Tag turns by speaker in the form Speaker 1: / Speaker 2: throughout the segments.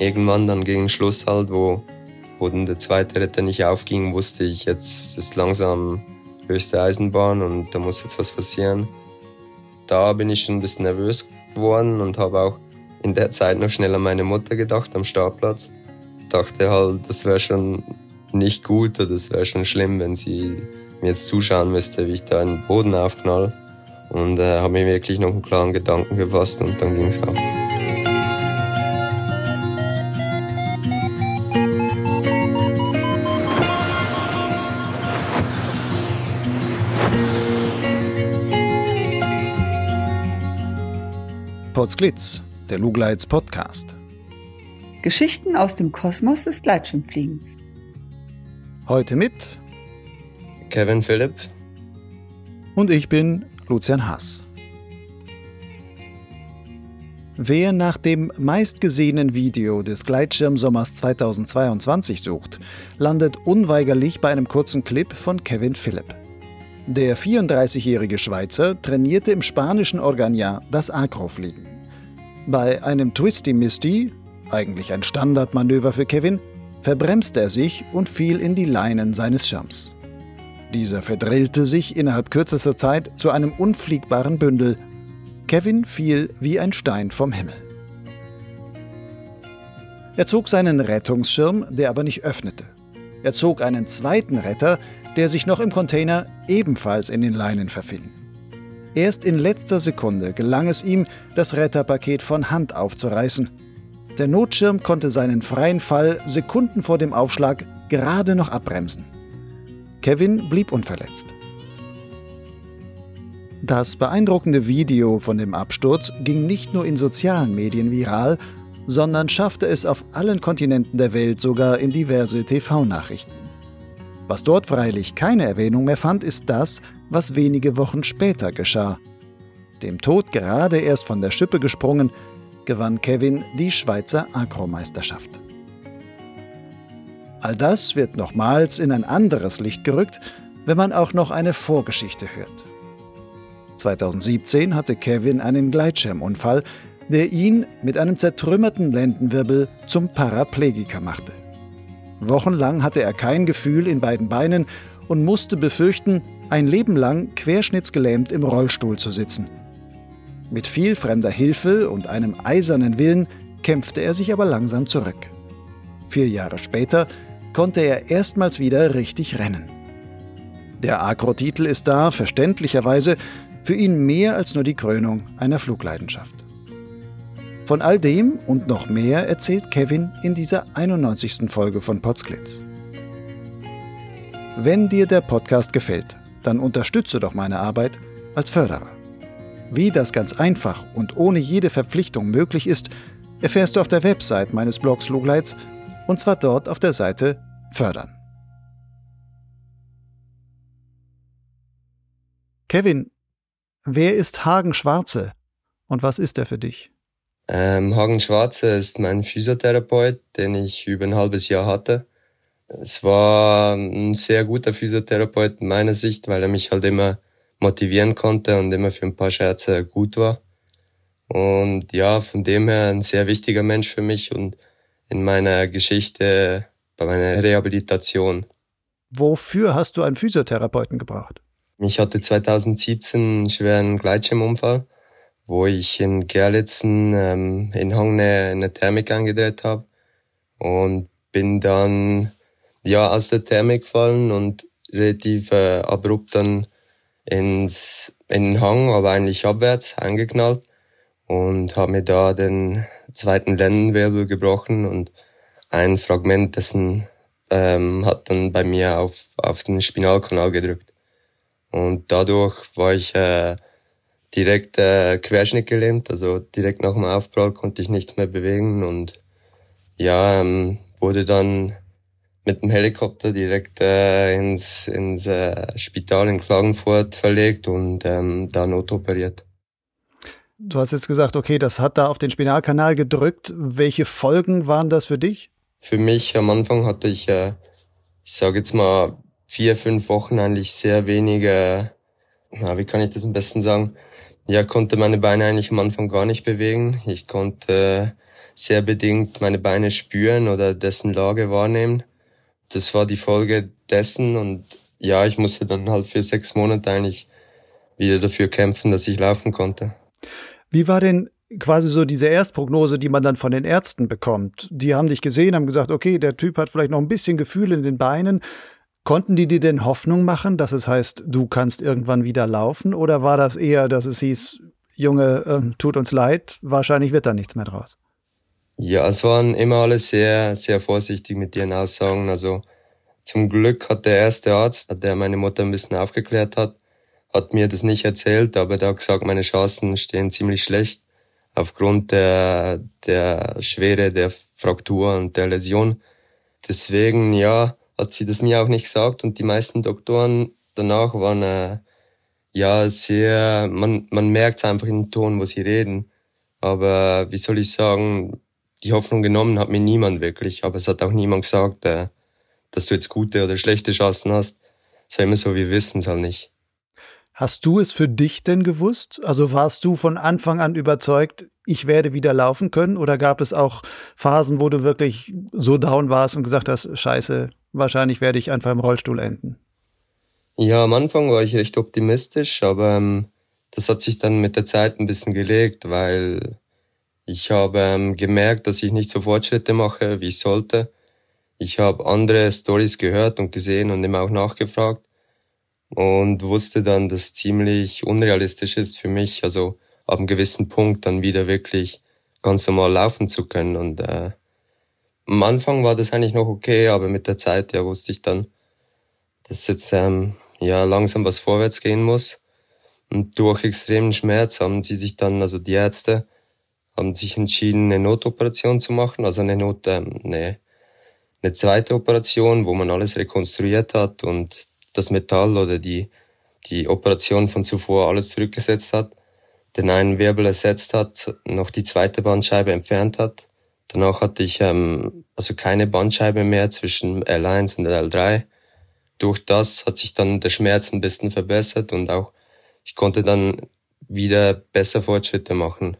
Speaker 1: irgendwann dann gegen Schluss halt, wo, wo dann der zweite Retter nicht aufging, wusste ich, jetzt ist langsam höchste Eisenbahn und da muss jetzt was passieren. Da bin ich schon ein bisschen nervös geworden und habe auch in der Zeit noch schnell an meine Mutter gedacht am Startplatz. Dachte halt, das wäre schon nicht gut oder das wäre schon schlimm, wenn sie mir jetzt zuschauen müsste, wie ich da in den Boden aufknall. Und äh, habe mir wirklich noch einen klaren Gedanken gefasst und dann ging es auch.
Speaker 2: Potsglitz, der Lugleits Podcast.
Speaker 3: Geschichten aus dem Kosmos des Gleitschirmfliegens.
Speaker 2: Heute mit
Speaker 1: Kevin Philipp
Speaker 2: und ich bin Lucian Haas. Wer nach dem meistgesehenen Video des Gleitschirmsommers 2022 sucht, landet unweigerlich bei einem kurzen Clip von Kevin Philipp. Der 34-jährige Schweizer trainierte im spanischen Organia das Acrofliegen. Bei einem Twisty Misty, eigentlich ein Standardmanöver für Kevin, verbremste er sich und fiel in die Leinen seines Schirms. Dieser verdrillte sich innerhalb kürzester Zeit zu einem unfliegbaren Bündel. Kevin fiel wie ein Stein vom Himmel. Er zog seinen Rettungsschirm, der aber nicht öffnete. Er zog einen zweiten Retter, der sich noch im Container ebenfalls in den Leinen verfing. Erst in letzter Sekunde gelang es ihm, das Retterpaket von Hand aufzureißen. Der Notschirm konnte seinen freien Fall Sekunden vor dem Aufschlag gerade noch abbremsen. Kevin blieb unverletzt. Das beeindruckende Video von dem Absturz ging nicht nur in sozialen Medien viral, sondern schaffte es auf allen Kontinenten der Welt sogar in diverse TV-Nachrichten. Was dort freilich keine Erwähnung mehr fand, ist das, was wenige Wochen später geschah. Dem Tod gerade erst von der Schippe gesprungen, gewann Kevin die Schweizer Akromeisterschaft. All das wird nochmals in ein anderes Licht gerückt, wenn man auch noch eine Vorgeschichte hört. 2017 hatte Kevin einen Gleitschirmunfall, der ihn mit einem zertrümmerten Lendenwirbel zum Paraplegiker machte. Wochenlang hatte er kein Gefühl in beiden Beinen und musste befürchten, ein Leben lang querschnittsgelähmt im Rollstuhl zu sitzen. Mit viel fremder Hilfe und einem eisernen Willen kämpfte er sich aber langsam zurück. Vier Jahre später konnte er erstmals wieder richtig rennen. Der Agro-Titel ist da, verständlicherweise, für ihn mehr als nur die Krönung einer Flugleidenschaft. Von all dem und noch mehr erzählt Kevin in dieser 91. Folge von Potsglitz. Wenn dir der Podcast gefällt, dann unterstütze doch meine Arbeit als Förderer. Wie das ganz einfach und ohne jede Verpflichtung möglich ist, erfährst du auf der Website meines Blogs Lugleits und zwar dort auf der Seite Fördern. Kevin, wer ist Hagen Schwarze und was ist er für dich?
Speaker 1: Ähm, Hagen Schwarze ist mein Physiotherapeut, den ich über ein halbes Jahr hatte. Es war ein sehr guter Physiotherapeut in meiner Sicht, weil er mich halt immer motivieren konnte und immer für ein paar Scherze gut war. Und ja, von dem her ein sehr wichtiger Mensch für mich und in meiner Geschichte, bei meiner Rehabilitation.
Speaker 2: Wofür hast du einen Physiotherapeuten gebraucht?
Speaker 1: Ich hatte 2017 einen schweren Gleitschirmunfall wo ich in Gerlitzen ähm, in Hangne eine Thermik angedreht habe und bin dann ja aus der Thermik gefallen und relativ äh, abrupt dann ins in den Hang, aber eigentlich abwärts eingeknallt und habe mir da den zweiten Lendenwirbel gebrochen und ein Fragment dessen ähm, hat dann bei mir auf auf den Spinalkanal gedrückt. Und dadurch war ich äh, direkt äh, Querschnitt gelähmt, also direkt nach dem Aufprall konnte ich nichts mehr bewegen und ja, ähm, wurde dann mit dem Helikopter direkt äh, ins, ins äh, Spital in Klagenfurt verlegt und ähm, da notoperiert.
Speaker 2: Du hast jetzt gesagt, okay, das hat da auf den Spinalkanal gedrückt. Welche Folgen waren das für dich?
Speaker 1: Für mich am Anfang hatte ich, äh, ich sage jetzt mal, vier, fünf Wochen eigentlich sehr wenige, na, wie kann ich das am besten sagen, ja, konnte meine Beine eigentlich am Anfang gar nicht bewegen. Ich konnte sehr bedingt meine Beine spüren oder dessen Lage wahrnehmen. Das war die Folge dessen und ja, ich musste dann halt für sechs Monate eigentlich wieder dafür kämpfen, dass ich laufen konnte.
Speaker 2: Wie war denn quasi so diese Erstprognose, die man dann von den Ärzten bekommt? Die haben dich gesehen, haben gesagt, okay, der Typ hat vielleicht noch ein bisschen Gefühl in den Beinen. Konnten die dir denn Hoffnung machen, dass es heißt, du kannst irgendwann wieder laufen? Oder war das eher, dass es hieß, Junge, äh, tut uns leid, wahrscheinlich wird da nichts mehr draus?
Speaker 1: Ja, es waren immer alle sehr, sehr vorsichtig mit ihren Aussagen. Also zum Glück hat der erste Arzt, der meine Mutter ein bisschen aufgeklärt hat, hat mir das nicht erzählt, aber der hat gesagt, meine Chancen stehen ziemlich schlecht aufgrund der, der Schwere der Fraktur und der Läsion. Deswegen, ja, hat sie das mir auch nicht gesagt und die meisten Doktoren danach waren äh, ja sehr, man, man merkt einfach in dem Ton, wo sie reden. Aber wie soll ich sagen, die Hoffnung genommen hat mir niemand wirklich, aber es hat auch niemand gesagt, äh, dass du jetzt gute oder schlechte Chancen hast. Es war immer so, wir wissen es halt nicht.
Speaker 2: Hast du es für dich denn gewusst? Also warst du von Anfang an überzeugt, ich werde wieder laufen können? Oder gab es auch Phasen, wo du wirklich so down warst und gesagt hast, scheiße, wahrscheinlich werde ich einfach im Rollstuhl enden?
Speaker 1: Ja, am Anfang war ich recht optimistisch, aber ähm, das hat sich dann mit der Zeit ein bisschen gelegt, weil ich habe ähm, gemerkt, dass ich nicht so Fortschritte mache, wie ich sollte. Ich habe andere Stories gehört und gesehen und immer auch nachgefragt und wusste dann, dass ziemlich unrealistisch ist für mich, also ab einem gewissen Punkt dann wieder wirklich ganz normal laufen zu können. Und äh, am Anfang war das eigentlich noch okay, aber mit der Zeit ja wusste ich dann, dass jetzt ähm, ja langsam was vorwärts gehen muss. Und durch extremen Schmerz haben sie sich dann, also die Ärzte, haben sich entschieden, eine Notoperation zu machen, also eine Not, ähm, eine, eine zweite Operation, wo man alles rekonstruiert hat und das Metall oder die, die Operation von zuvor alles zurückgesetzt hat, den einen Wirbel ersetzt hat, noch die zweite Bandscheibe entfernt hat. Danach hatte ich ähm, also keine Bandscheibe mehr zwischen L1 und L3. Durch das hat sich dann der Schmerz ein bisschen verbessert und auch ich konnte dann wieder besser Fortschritte machen.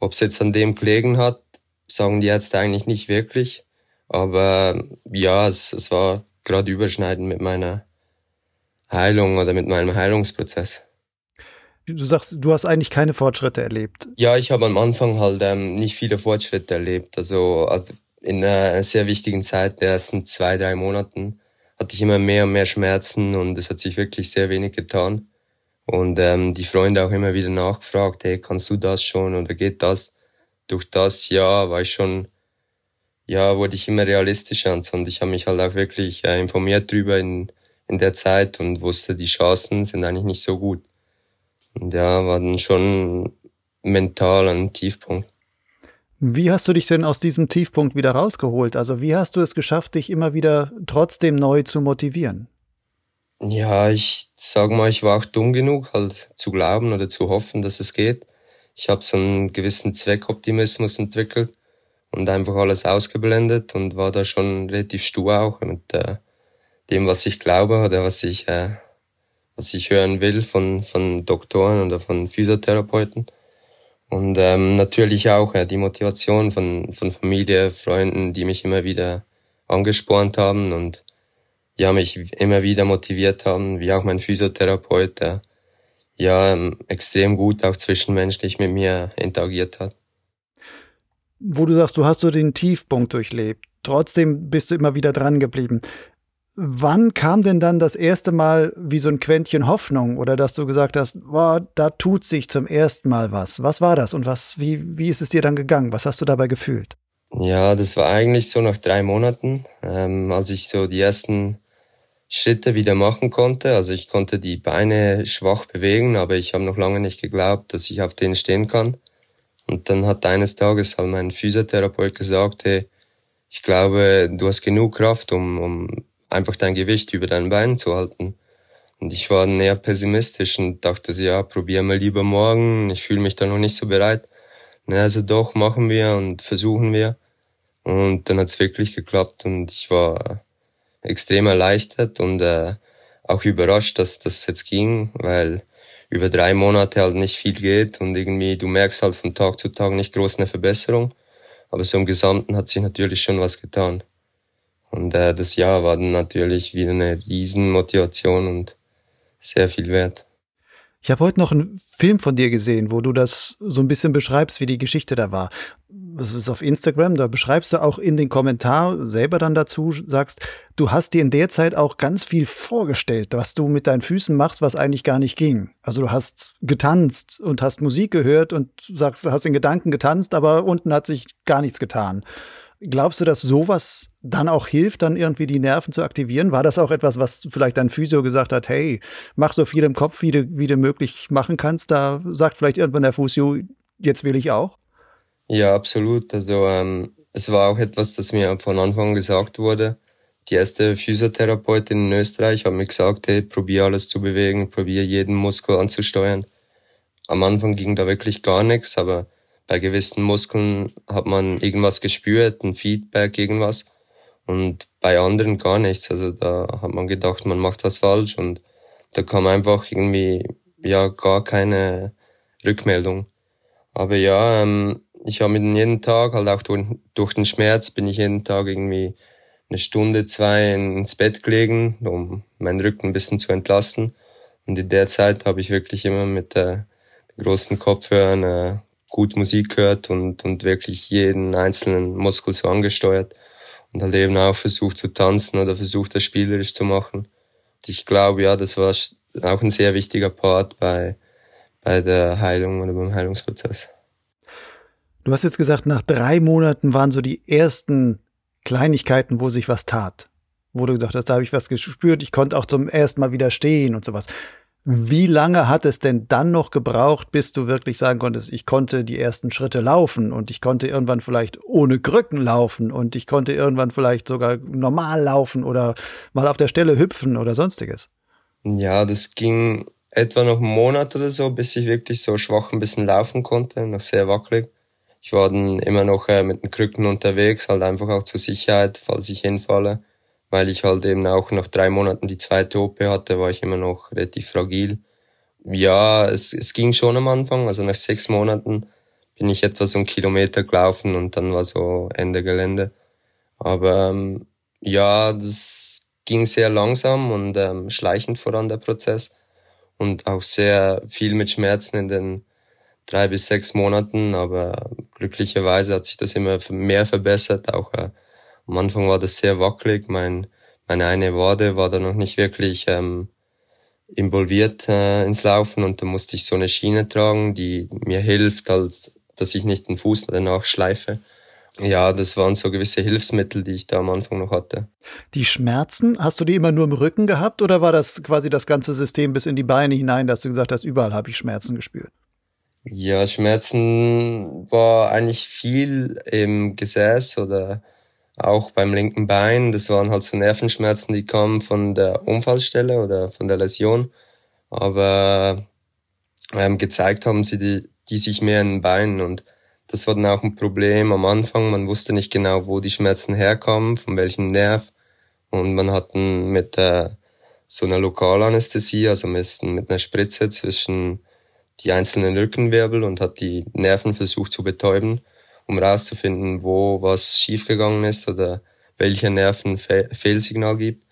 Speaker 1: Ob es jetzt an dem gelegen hat, sagen die Ärzte eigentlich nicht wirklich. Aber ja, es, es war gerade überschneidend mit meiner Heilung oder mit meinem Heilungsprozess.
Speaker 2: Du sagst, du hast eigentlich keine Fortschritte erlebt.
Speaker 1: Ja, ich habe am Anfang halt ähm, nicht viele Fortschritte erlebt. Also, also in einer sehr wichtigen Zeit, der ersten zwei, drei Monaten, hatte ich immer mehr und mehr Schmerzen und es hat sich wirklich sehr wenig getan. Und ähm, die Freunde auch immer wieder nachgefragt, hey, kannst du das schon oder geht das? Durch das Jahr war ich schon, ja, wurde ich immer realistischer und ich habe mich halt auch wirklich äh, informiert drüber in in der Zeit und wusste, die Chancen sind eigentlich nicht so gut. Und ja, war dann schon mental ein Tiefpunkt.
Speaker 2: Wie hast du dich denn aus diesem Tiefpunkt wieder rausgeholt? Also wie hast du es geschafft, dich immer wieder trotzdem neu zu motivieren?
Speaker 1: Ja, ich sag mal, ich war auch dumm genug, halt zu glauben oder zu hoffen, dass es geht. Ich habe so einen gewissen Zweckoptimismus entwickelt und einfach alles ausgeblendet und war da schon relativ stur auch mit der dem, was ich glaube oder was ich, äh, was ich hören will von, von Doktoren oder von Physiotherapeuten. Und ähm, natürlich auch ja, die Motivation von, von Familie, Freunden, die mich immer wieder angespornt haben und ja, mich immer wieder motiviert haben, wie auch mein Physiotherapeut, der ja ähm, extrem gut auch zwischenmenschlich mit mir interagiert hat.
Speaker 2: Wo du sagst, du hast so den Tiefpunkt durchlebt. Trotzdem bist du immer wieder dran geblieben. Wann kam denn dann das erste Mal wie so ein Quäntchen Hoffnung oder dass du gesagt hast, boah, da tut sich zum ersten Mal was? Was war das und was, wie, wie ist es dir dann gegangen? Was hast du dabei gefühlt?
Speaker 1: Ja, das war eigentlich so nach drei Monaten, ähm, als ich so die ersten Schritte wieder machen konnte. Also ich konnte die Beine schwach bewegen, aber ich habe noch lange nicht geglaubt, dass ich auf denen stehen kann. Und dann hat eines Tages halt mein Physiotherapeut gesagt, hey, ich glaube, du hast genug Kraft, um, um einfach dein Gewicht über deinen Beinen zu halten. Und ich war näher pessimistisch und dachte, ja, probieren wir lieber morgen. Ich fühle mich da noch nicht so bereit. Na, also doch, machen wir und versuchen wir. Und dann hat's wirklich geklappt und ich war extrem erleichtert und äh, auch überrascht, dass das jetzt ging, weil über drei Monate halt nicht viel geht und irgendwie du merkst halt von Tag zu Tag nicht groß eine Verbesserung. Aber so im Gesamten hat sich natürlich schon was getan. Und äh, das Jahr war dann natürlich wieder eine Riesenmotivation und sehr viel wert.
Speaker 2: Ich habe heute noch einen Film von dir gesehen, wo du das so ein bisschen beschreibst, wie die Geschichte da war. Das ist auf Instagram, da beschreibst du auch in den Kommentar selber dann dazu, sagst, du hast dir in der Zeit auch ganz viel vorgestellt, was du mit deinen Füßen machst, was eigentlich gar nicht ging. Also du hast getanzt und hast Musik gehört und sagst, hast in Gedanken getanzt, aber unten hat sich gar nichts getan. Glaubst du, dass sowas dann auch hilft, dann irgendwie die Nerven zu aktivieren? War das auch etwas, was vielleicht dein Physio gesagt hat, hey, mach so viel im Kopf, wie du, wie du möglich machen kannst? Da sagt vielleicht irgendwann der Physio, jetzt will ich auch?
Speaker 1: Ja, absolut. Also ähm, es war auch etwas, das mir von Anfang gesagt wurde. Die erste Physiotherapeutin in Österreich hat mir gesagt, hey, probier alles zu bewegen, probier jeden Muskel anzusteuern. Am Anfang ging da wirklich gar nichts, aber bei gewissen Muskeln hat man irgendwas gespürt, ein Feedback, irgendwas. Und bei anderen gar nichts. Also da hat man gedacht, man macht was falsch und da kam einfach irgendwie ja gar keine Rückmeldung. Aber ja, ähm, ich habe mit jeden Tag, halt auch durch, durch den Schmerz, bin ich jeden Tag irgendwie eine Stunde, zwei ins Bett gelegen, um meinen Rücken ein bisschen zu entlasten. Und in der Zeit habe ich wirklich immer mit äh, großen Kopfhörern äh, gut Musik gehört und, und wirklich jeden einzelnen Muskel so angesteuert und halt eben auch versucht zu tanzen oder versucht das spielerisch zu machen. Und ich glaube, ja, das war auch ein sehr wichtiger Part bei, bei der Heilung oder beim Heilungsprozess.
Speaker 2: Du hast jetzt gesagt, nach drei Monaten waren so die ersten Kleinigkeiten, wo sich was tat. Wo du gesagt hast, da habe ich was gespürt, ich konnte auch zum ersten Mal wieder stehen und sowas. Wie lange hat es denn dann noch gebraucht, bis du wirklich sagen konntest, ich konnte die ersten Schritte laufen und ich konnte irgendwann vielleicht ohne Krücken laufen und ich konnte irgendwann vielleicht sogar normal laufen oder mal auf der Stelle hüpfen oder sonstiges?
Speaker 1: Ja, das ging etwa noch einen Monat oder so, bis ich wirklich so schwach ein bisschen laufen konnte, noch sehr wackelig. Ich war dann immer noch äh, mit den Krücken unterwegs, halt einfach auch zur Sicherheit, falls ich hinfalle weil ich halt eben auch nach drei Monaten die zweite OP hatte, war ich immer noch relativ fragil. Ja, es, es ging schon am Anfang, also nach sechs Monaten bin ich etwa so einen Kilometer gelaufen und dann war so Ende Gelände. Aber ähm, ja, das ging sehr langsam und ähm, schleichend voran der Prozess und auch sehr viel mit Schmerzen in den drei bis sechs Monaten, aber glücklicherweise hat sich das immer mehr verbessert, auch äh, am Anfang war das sehr wackelig. Mein, meine eine Wade war da noch nicht wirklich ähm, involviert äh, ins Laufen und da musste ich so eine Schiene tragen, die mir hilft, als dass ich nicht den Fuß danach schleife. Ja, das waren so gewisse Hilfsmittel, die ich da am Anfang noch hatte.
Speaker 2: Die Schmerzen, hast du die immer nur im Rücken gehabt oder war das quasi das ganze System bis in die Beine hinein, dass du gesagt hast, überall habe ich Schmerzen gespürt?
Speaker 1: Ja, Schmerzen war eigentlich viel im Gesäß oder auch beim linken Bein. Das waren halt so Nervenschmerzen, die kamen von der Unfallstelle oder von der Läsion. Aber ähm, gezeigt haben sie die, die sich mehr in den Beinen und das war dann auch ein Problem am Anfang. Man wusste nicht genau, wo die Schmerzen herkamen, von welchem Nerv. Und man hat mit äh, so einer Lokalanästhesie, also mit, mit einer Spritze zwischen die einzelnen Rückenwirbel und hat die Nerven versucht zu betäuben um rauszufinden, wo was schiefgegangen ist oder welcher Nerven Fe Fehlsignal gibt.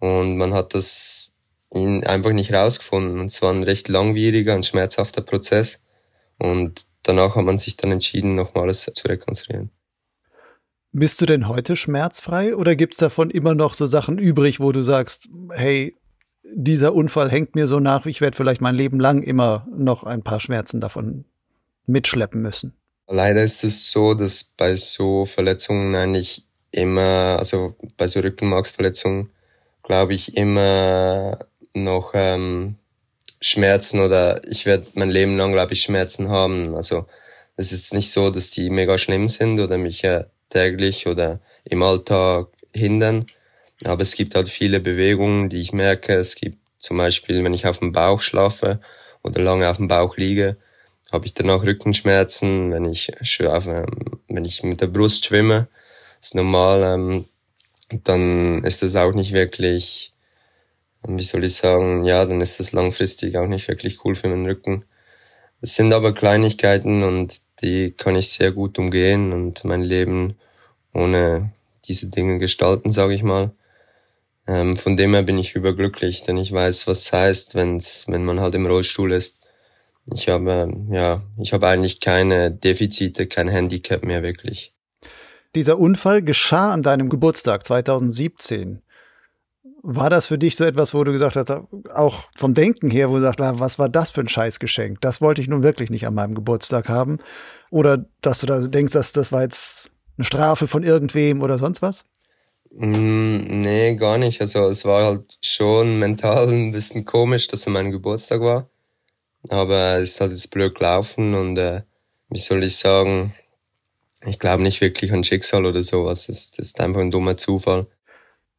Speaker 1: Und man hat das einfach nicht rausgefunden. Und es war ein recht langwieriger und schmerzhafter Prozess. Und danach hat man sich dann entschieden, nochmals zu rekonstruieren.
Speaker 2: Bist du denn heute schmerzfrei oder gibt es davon immer noch so Sachen übrig, wo du sagst, hey, dieser Unfall hängt mir so nach, ich werde vielleicht mein Leben lang immer noch ein paar Schmerzen davon mitschleppen müssen?
Speaker 1: Leider ist es so, dass bei so Verletzungen eigentlich immer, also bei so Rückenmarksverletzungen, glaube ich, immer noch ähm, Schmerzen oder ich werde mein Leben lang, glaube ich, Schmerzen haben. Also es ist nicht so, dass die mega schlimm sind oder mich ja täglich oder im Alltag hindern. Aber es gibt halt viele Bewegungen, die ich merke. Es gibt zum Beispiel, wenn ich auf dem Bauch schlafe oder lange auf dem Bauch liege, habe ich danach Rückenschmerzen, wenn ich ähm, wenn ich mit der Brust schwimme, ist normal, ähm, dann ist das auch nicht wirklich, wie soll ich sagen, ja, dann ist das langfristig auch nicht wirklich cool für meinen Rücken. Es sind aber Kleinigkeiten und die kann ich sehr gut umgehen und mein Leben ohne diese Dinge gestalten, sage ich mal. Ähm, von dem her bin ich überglücklich, denn ich weiß, was es heißt, wenn's, wenn man halt im Rollstuhl ist. Ich habe, ja, ich habe eigentlich keine Defizite, kein Handicap mehr wirklich.
Speaker 2: Dieser Unfall geschah an deinem Geburtstag 2017. War das für dich so etwas, wo du gesagt hast, auch vom Denken her, wo du sagst, was war das für ein Scheißgeschenk? Das wollte ich nun wirklich nicht an meinem Geburtstag haben. Oder dass du da denkst, dass das war jetzt eine Strafe von irgendwem oder sonst was?
Speaker 1: Mm, nee, gar nicht. Also es war halt schon mental ein bisschen komisch, dass es mein Geburtstag war. Aber es ist halt jetzt blöd gelaufen und äh, wie soll ich sagen, ich glaube nicht wirklich an Schicksal oder sowas. Das, das ist einfach ein dummer Zufall.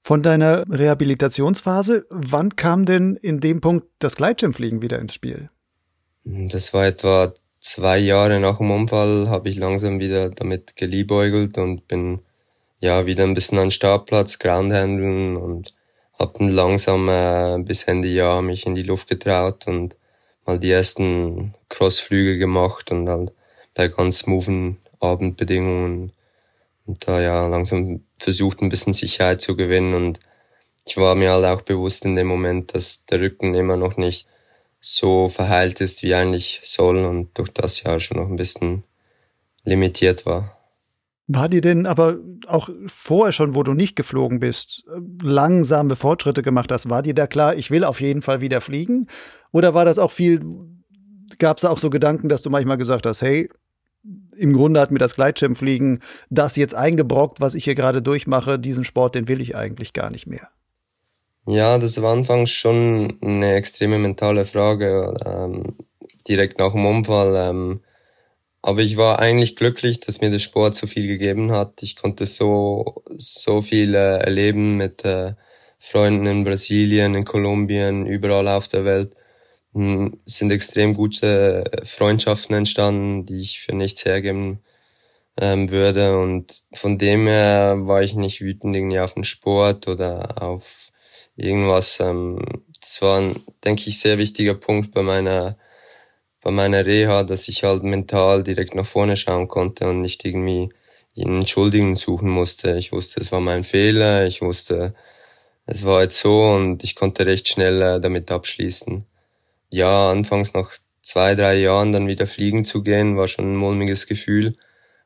Speaker 2: Von deiner Rehabilitationsphase, wann kam denn in dem Punkt das Gleitschirmfliegen wieder ins Spiel?
Speaker 1: Das war etwa zwei Jahre nach dem Unfall, habe ich langsam wieder damit geliebäugelt und bin ja wieder ein bisschen an Startplatz, Groundhandeln und habe dann langsam äh, bis Ende Jahr mich in die Luft getraut und mal die ersten Crossflüge gemacht und halt bei ganz smoothen Abendbedingungen und da ja langsam versucht, ein bisschen Sicherheit zu gewinnen. Und ich war mir halt auch bewusst in dem Moment, dass der Rücken immer noch nicht so verheilt ist, wie eigentlich soll und durch das ja schon noch ein bisschen limitiert war.
Speaker 2: War dir denn aber auch vorher schon, wo du nicht geflogen bist, langsame Fortschritte gemacht hast, war dir da klar, ich will auf jeden Fall wieder fliegen? Oder war das auch viel, gab es auch so Gedanken, dass du manchmal gesagt hast, hey, im Grunde hat mir das Gleitschirmfliegen das jetzt eingebrockt, was ich hier gerade durchmache. Diesen Sport, den will ich eigentlich gar nicht mehr.
Speaker 1: Ja, das war anfangs schon eine extreme mentale Frage, ähm, direkt nach dem Unfall. Ähm, aber ich war eigentlich glücklich, dass mir der Sport so viel gegeben hat. Ich konnte so, so viel äh, erleben mit äh, Freunden in Brasilien, in Kolumbien, überall auf der Welt. Hm, es sind extrem gute Freundschaften entstanden, die ich für nichts hergeben ähm, würde. Und von dem her war ich nicht wütend irgendwie auf den Sport oder auf irgendwas. Ähm, das war, ein, denke ich, sehr wichtiger Punkt bei meiner bei meiner Reha, dass ich halt mental direkt nach vorne schauen konnte und nicht irgendwie einen Schuldigen suchen musste. Ich wusste, es war mein Fehler, ich wusste, es war jetzt so und ich konnte recht schnell äh, damit abschließen ja, anfangs nach zwei, drei Jahren dann wieder fliegen zu gehen, war schon ein mulmiges Gefühl.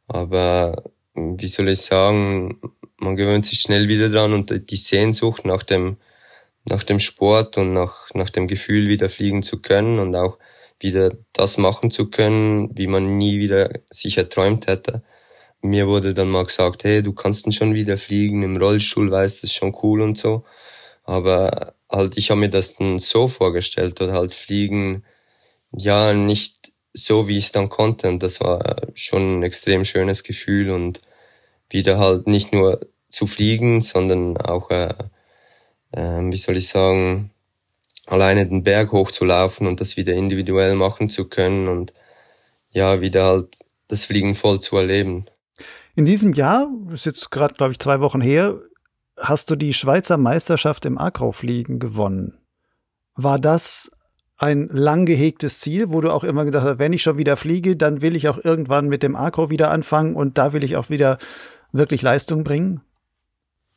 Speaker 1: Aber wie soll ich sagen, man gewöhnt sich schnell wieder dran und die Sehnsucht nach dem, nach dem Sport und nach, nach dem Gefühl, wieder fliegen zu können und auch wieder das machen zu können, wie man nie wieder sich erträumt hätte. Mir wurde dann mal gesagt, hey, du kannst schon wieder fliegen, im Rollstuhl weißt, das ist schon cool und so. Aber halt, ich habe mir das dann so vorgestellt oder halt fliegen, ja, nicht so, wie ich es dann konnte. Und das war schon ein extrem schönes Gefühl und wieder halt nicht nur zu fliegen, sondern auch, äh, äh, wie soll ich sagen, alleine den Berg hochzulaufen und das wieder individuell machen zu können und ja, wieder halt das Fliegen voll zu erleben.
Speaker 2: In diesem Jahr, ist jetzt gerade, glaube ich, zwei Wochen her, hast du die Schweizer Meisterschaft im Akraufliegen gewonnen. War das ein lang gehegtes Ziel, wo du auch immer gedacht hast, wenn ich schon wieder fliege, dann will ich auch irgendwann mit dem Akro wieder anfangen und da will ich auch wieder wirklich Leistung bringen?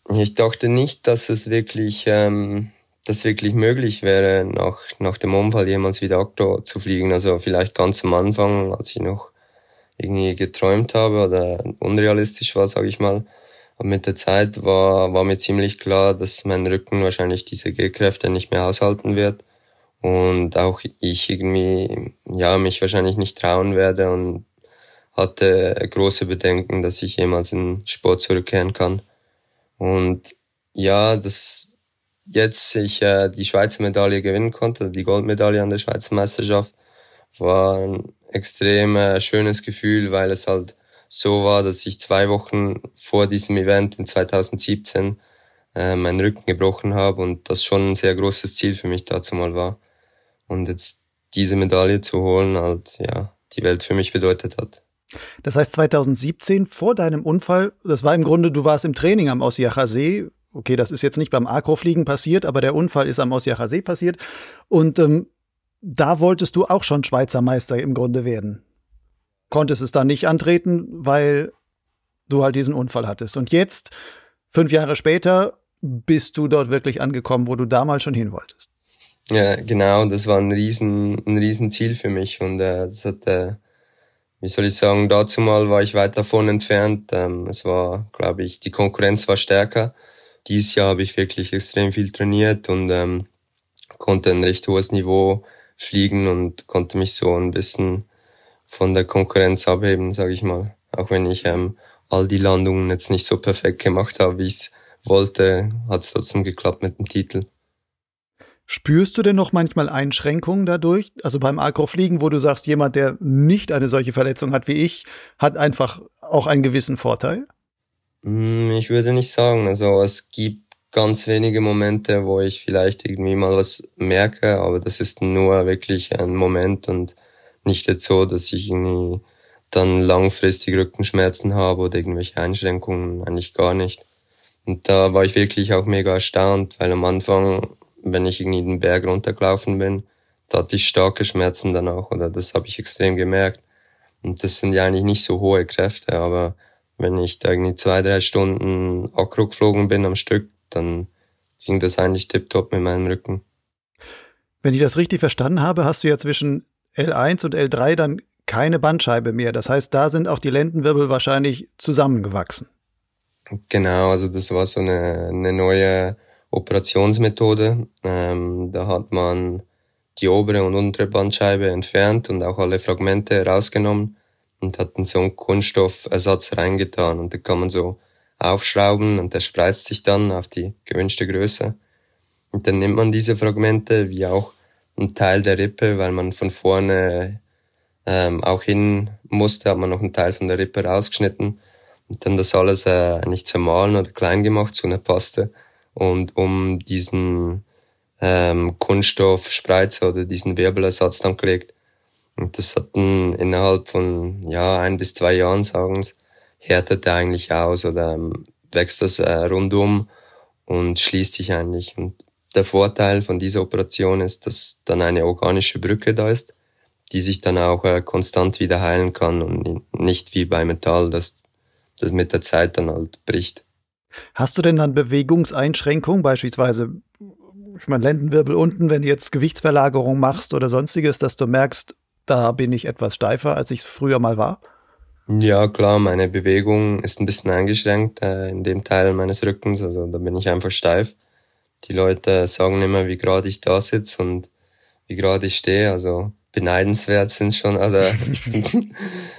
Speaker 1: Ich dachte nicht, dass es wirklich, ähm, dass wirklich möglich wäre, nach, nach dem Unfall jemals wieder Akro zu fliegen. Also vielleicht ganz am Anfang, als ich noch irgendwie geträumt habe oder unrealistisch war, sage ich mal. Und mit der Zeit war, war mir ziemlich klar, dass mein Rücken wahrscheinlich diese G-Kräfte nicht mehr aushalten wird. Und auch ich irgendwie, ja, mich wahrscheinlich nicht trauen werde und hatte große Bedenken, dass ich jemals in Sport zurückkehren kann. Und ja, dass jetzt ich äh, die Schweizer Medaille gewinnen konnte, die Goldmedaille an der Schweizer Meisterschaft, war ein extrem äh, schönes Gefühl, weil es halt so war, dass ich zwei Wochen vor diesem Event in 2017 äh, meinen Rücken gebrochen habe und das schon ein sehr großes Ziel für mich dazu mal war. Und jetzt diese Medaille zu holen, halt, ja, die Welt für mich bedeutet hat.
Speaker 2: Das heißt 2017 vor deinem Unfall, das war im Grunde, du warst im Training am Osjacher See. Okay, das ist jetzt nicht beim Akrofliegen passiert, aber der Unfall ist am Osjacher See passiert. Und ähm, da wolltest du auch schon Schweizer Meister im Grunde werden. konntest es dann nicht antreten, weil du halt diesen Unfall hattest. Und jetzt, fünf Jahre später, bist du dort wirklich angekommen, wo du damals schon hin wolltest.
Speaker 1: Ja, genau, das war ein riesen, ein riesen Ziel für mich und äh, das hat, äh, wie soll ich sagen, dazu mal war ich weit davon entfernt. Ähm, es war, glaube ich, die Konkurrenz war stärker. Dieses Jahr habe ich wirklich extrem viel trainiert und ähm, konnte ein recht hohes Niveau fliegen und konnte mich so ein bisschen von der Konkurrenz abheben, sage ich mal. Auch wenn ich ähm, all die Landungen jetzt nicht so perfekt gemacht habe, wie ich es wollte, hat es trotzdem geklappt mit dem Titel.
Speaker 2: Spürst du denn noch manchmal Einschränkungen dadurch? Also beim Akrofliegen, wo du sagst, jemand, der nicht eine solche Verletzung hat wie ich, hat einfach auch einen gewissen Vorteil?
Speaker 1: Hm, ich würde nicht sagen. Also es gibt ganz wenige Momente, wo ich vielleicht irgendwie mal was merke, aber das ist nur wirklich ein Moment und nicht jetzt so, dass ich irgendwie dann langfristig Rückenschmerzen habe oder irgendwelche Einschränkungen, eigentlich gar nicht. Und da war ich wirklich auch mega erstaunt, weil am Anfang, wenn ich irgendwie den Berg runtergelaufen bin, da hatte ich starke Schmerzen dann auch, oder das habe ich extrem gemerkt. Und das sind ja eigentlich nicht so hohe Kräfte, aber wenn ich da irgendwie zwei, drei Stunden Akro geflogen bin am Stück, dann ging das eigentlich tiptop mit meinem Rücken.
Speaker 2: Wenn ich das richtig verstanden habe, hast du ja zwischen L1 und L3 dann keine Bandscheibe mehr. Das heißt, da sind auch die Lendenwirbel wahrscheinlich zusammengewachsen.
Speaker 1: Genau, also das war so eine, eine neue Operationsmethode. Ähm, da hat man die obere und untere Bandscheibe entfernt und auch alle Fragmente rausgenommen und hat dann so einen Kunststoffersatz reingetan und da kann man so aufschrauben und der spreizt sich dann auf die gewünschte Größe. Und dann nimmt man diese Fragmente wie auch ein Teil der Rippe, weil man von vorne ähm, auch hin musste, hat man noch einen Teil von der Rippe rausgeschnitten und dann das alles äh, nicht zermahlen oder klein gemacht zu einer Paste und um diesen ähm, Kunststoffspreizer oder diesen Wirbelersatz dann gelegt. Und das hat dann innerhalb von ja ein bis zwei Jahren, sagen sie, härtet er eigentlich aus oder ähm, wächst das äh, rundum und schließt sich eigentlich. Und der Vorteil von dieser Operation ist, dass dann eine organische Brücke da ist, die sich dann auch äh, konstant wieder heilen kann und nicht wie bei Metall, dass das mit der Zeit dann halt bricht.
Speaker 2: Hast du denn dann Bewegungseinschränkungen, beispielsweise, ich meine, Lendenwirbel unten, wenn du jetzt Gewichtsverlagerung machst oder sonstiges, dass du merkst, da bin ich etwas steifer, als ich es früher mal war?
Speaker 1: Ja, klar, meine Bewegung ist ein bisschen eingeschränkt äh, in dem Teil meines Rückens, also da bin ich einfach steif. Die Leute sagen immer, wie gerade ich da sitze und wie gerade ich stehe, also beneidenswert sind schon, also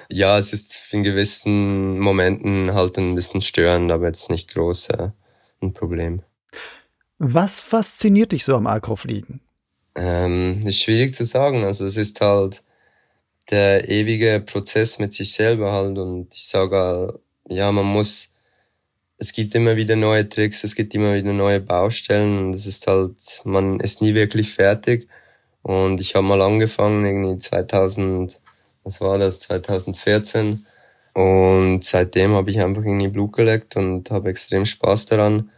Speaker 1: ja, es ist in gewissen Momenten halt ein bisschen störend, aber jetzt nicht groß äh, ein Problem.
Speaker 2: Was fasziniert dich so am Akrofliegen?
Speaker 1: Ähm, ist schwierig zu sagen, also es ist halt der ewige Prozess mit sich selber halt und ich sage, ja, man muss, es gibt immer wieder neue Tricks, es gibt immer wieder neue Baustellen und es ist halt, man ist nie wirklich fertig und ich habe mal angefangen, irgendwie 2000, was war das, 2014. Und seitdem habe ich einfach irgendwie Blut geleckt und habe extrem Spaß daran.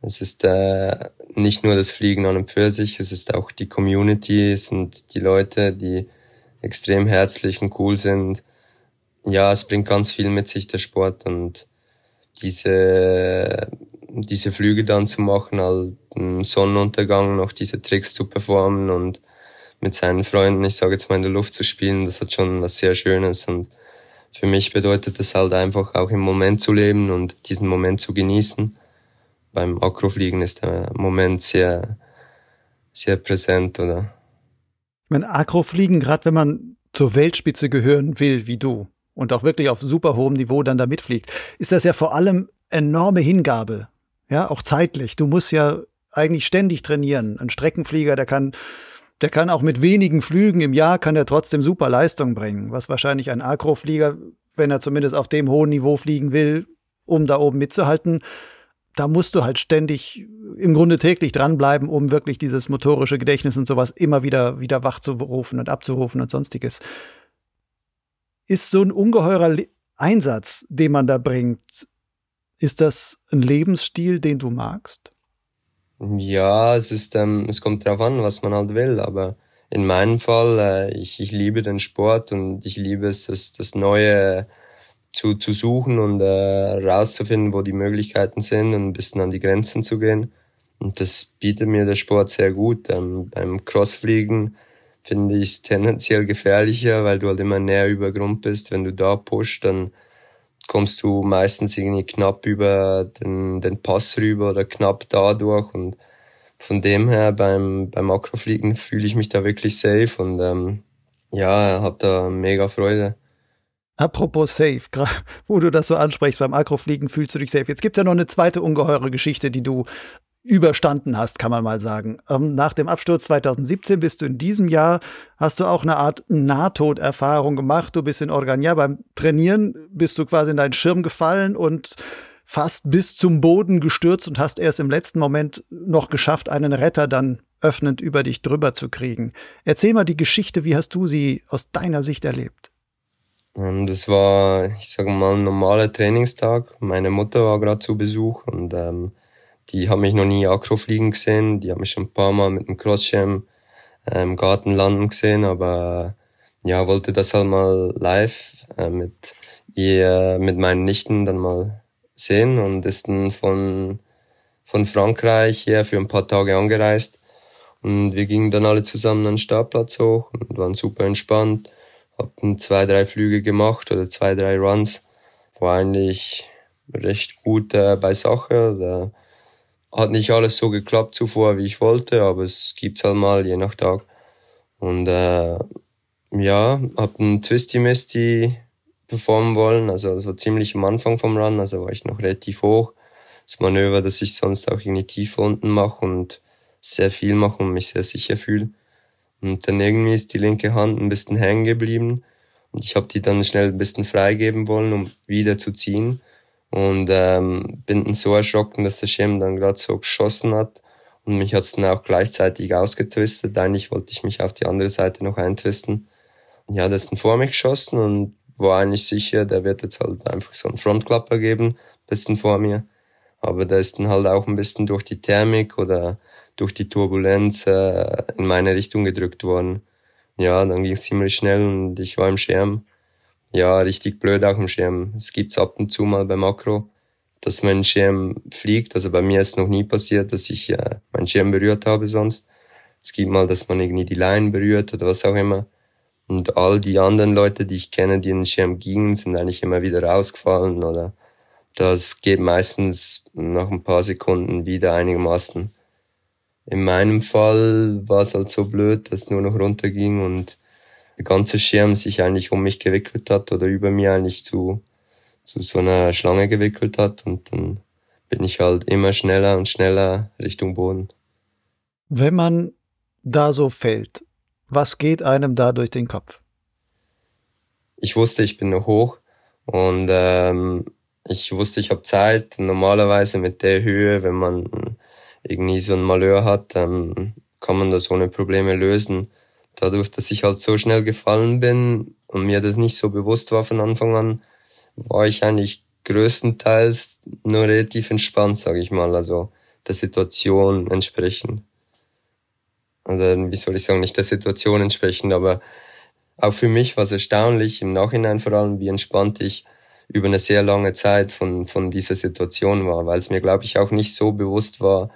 Speaker 1: Es ist äh, nicht nur das Fliegen an und für sich, es ist auch die Community, es sind die Leute, die extrem herzlich und cool sind. Ja, es bringt ganz viel mit sich, der Sport und diese, diese Flüge dann zu machen, halt im Sonnenuntergang noch diese Tricks zu performen und mit seinen Freunden, ich sage jetzt mal in der Luft zu spielen, das hat schon was sehr Schönes und für mich bedeutet das halt einfach auch im Moment zu leben und diesen Moment zu genießen. Beim Akrofliegen ist der Moment sehr, sehr präsent, oder?
Speaker 2: Ich meine, Akrofliegen, gerade wenn man zur Weltspitze gehören will, wie du, und auch wirklich auf super hohem Niveau dann da mitfliegt, ist das ja vor allem enorme Hingabe. Ja, auch zeitlich. Du musst ja eigentlich ständig trainieren. Ein Streckenflieger, der kann der kann auch mit wenigen Flügen im Jahr kann er trotzdem super Leistung bringen, was wahrscheinlich ein Akroflieger, wenn er zumindest auf dem hohen Niveau fliegen will, um da oben mitzuhalten, da musst du halt ständig im Grunde täglich dranbleiben, um wirklich dieses motorische Gedächtnis und sowas immer wieder wieder wach zu rufen und abzurufen und sonstiges. Ist so ein ungeheurer Einsatz, den man da bringt, ist das ein Lebensstil, den du magst?
Speaker 1: Ja, es ist, ähm, es kommt drauf an, was man halt will, aber in meinem Fall, äh, ich, ich liebe den Sport und ich liebe es, das, das Neue zu, zu suchen und äh, rauszufinden, wo die Möglichkeiten sind und ein bisschen an die Grenzen zu gehen. Und das bietet mir der Sport sehr gut. Ähm, beim Crossfliegen finde ich es tendenziell gefährlicher, weil du halt immer näher über Grund bist. Wenn du da pusht, dann kommst du meistens irgendwie knapp über den, den Pass rüber oder knapp dadurch und von dem her beim, beim Akrofliegen fühle ich mich da wirklich safe und ähm, ja, habe da mega Freude.
Speaker 2: Apropos safe, wo du das so ansprichst, beim Akrofliegen fühlst du dich safe. Jetzt gibt es ja noch eine zweite ungeheure Geschichte, die du überstanden hast, kann man mal sagen. Ähm, nach dem Absturz 2017 bist du in diesem Jahr, hast du auch eine Art Nahtoderfahrung gemacht. Du bist in Organia beim Trainieren, bist du quasi in deinen Schirm gefallen und fast bis zum Boden gestürzt und hast erst im letzten Moment noch geschafft, einen Retter dann öffnend über dich drüber zu kriegen. Erzähl mal die Geschichte, wie hast du sie aus deiner Sicht erlebt?
Speaker 1: Ähm, das war, ich sage mal, ein normaler Trainingstag. Meine Mutter war gerade zu Besuch und ähm, die haben mich noch nie Akro fliegen gesehen. Die haben mich schon ein paar Mal mit dem Crossschirm im Garten landen gesehen, aber ja, wollte das halt mal live äh, mit ihr, mit meinen Nichten dann mal sehen und ist dann von, von Frankreich her für ein paar Tage angereist. Und wir gingen dann alle zusammen an den Startplatz hoch und waren super entspannt. Hatten zwei, drei Flüge gemacht oder zwei, drei Runs. War eigentlich recht gut äh, bei Sache. Da hat nicht alles so geklappt zuvor, wie ich wollte, aber es gibt's halt mal, je nach Tag. Und äh, ja, hab einen Twisty Misty performen wollen, also das war ziemlich am Anfang vom Run, also war ich noch relativ hoch. Das Manöver, das ich sonst auch irgendwie tiefer unten mache und sehr viel mache und mich sehr sicher fühle. Und dann irgendwie ist die linke Hand ein bisschen hängen geblieben und ich habe die dann schnell ein bisschen freigeben wollen, um wieder zu ziehen. Und ähm, bin dann so erschrocken, dass der Schirm dann gerade so geschossen hat. Und mich hat's dann auch gleichzeitig ausgetwistet. Eigentlich wollte ich mich auf die andere Seite noch eintwisten. Ja, der ist dann vor mich geschossen und war eigentlich sicher, der wird jetzt halt einfach so einen Frontklapper geben, bisschen vor mir. Aber der ist dann halt auch ein bisschen durch die Thermik oder durch die Turbulenz äh, in meine Richtung gedrückt worden. Ja, dann ging es ziemlich schnell und ich war im Schirm ja, richtig blöd auch im Schirm. Es gibt's ab und zu mal beim Makro, dass mein Schirm fliegt. Also bei mir ist noch nie passiert, dass ich äh, meinen Schirm berührt habe sonst. Es gibt mal, dass man irgendwie die Line berührt oder was auch immer. Und all die anderen Leute, die ich kenne, die in den Schirm gingen, sind eigentlich immer wieder rausgefallen oder das geht meistens nach ein paar Sekunden wieder einigermaßen. In meinem Fall war es halt so blöd, dass es nur noch runterging und der ganze Schirm sich eigentlich um mich gewickelt hat oder über mir eigentlich zu, zu so einer Schlange gewickelt hat und dann bin ich halt immer schneller und schneller Richtung Boden.
Speaker 2: Wenn man da so fällt, was geht einem da durch den Kopf?
Speaker 1: Ich wusste, ich bin noch hoch und ähm, ich wusste, ich habe Zeit. Normalerweise mit der Höhe, wenn man irgendwie so ein Malheur hat, ähm, kann man das ohne Probleme lösen dadurch, dass ich halt so schnell gefallen bin und mir das nicht so bewusst war von Anfang an, war ich eigentlich größtenteils nur relativ entspannt, sage ich mal, also der Situation entsprechend. Also wie soll ich sagen, nicht der Situation entsprechend, aber auch für mich war es erstaunlich, im Nachhinein vor allem, wie entspannt ich über eine sehr lange Zeit von, von dieser Situation war, weil es mir, glaube ich, auch nicht so bewusst war,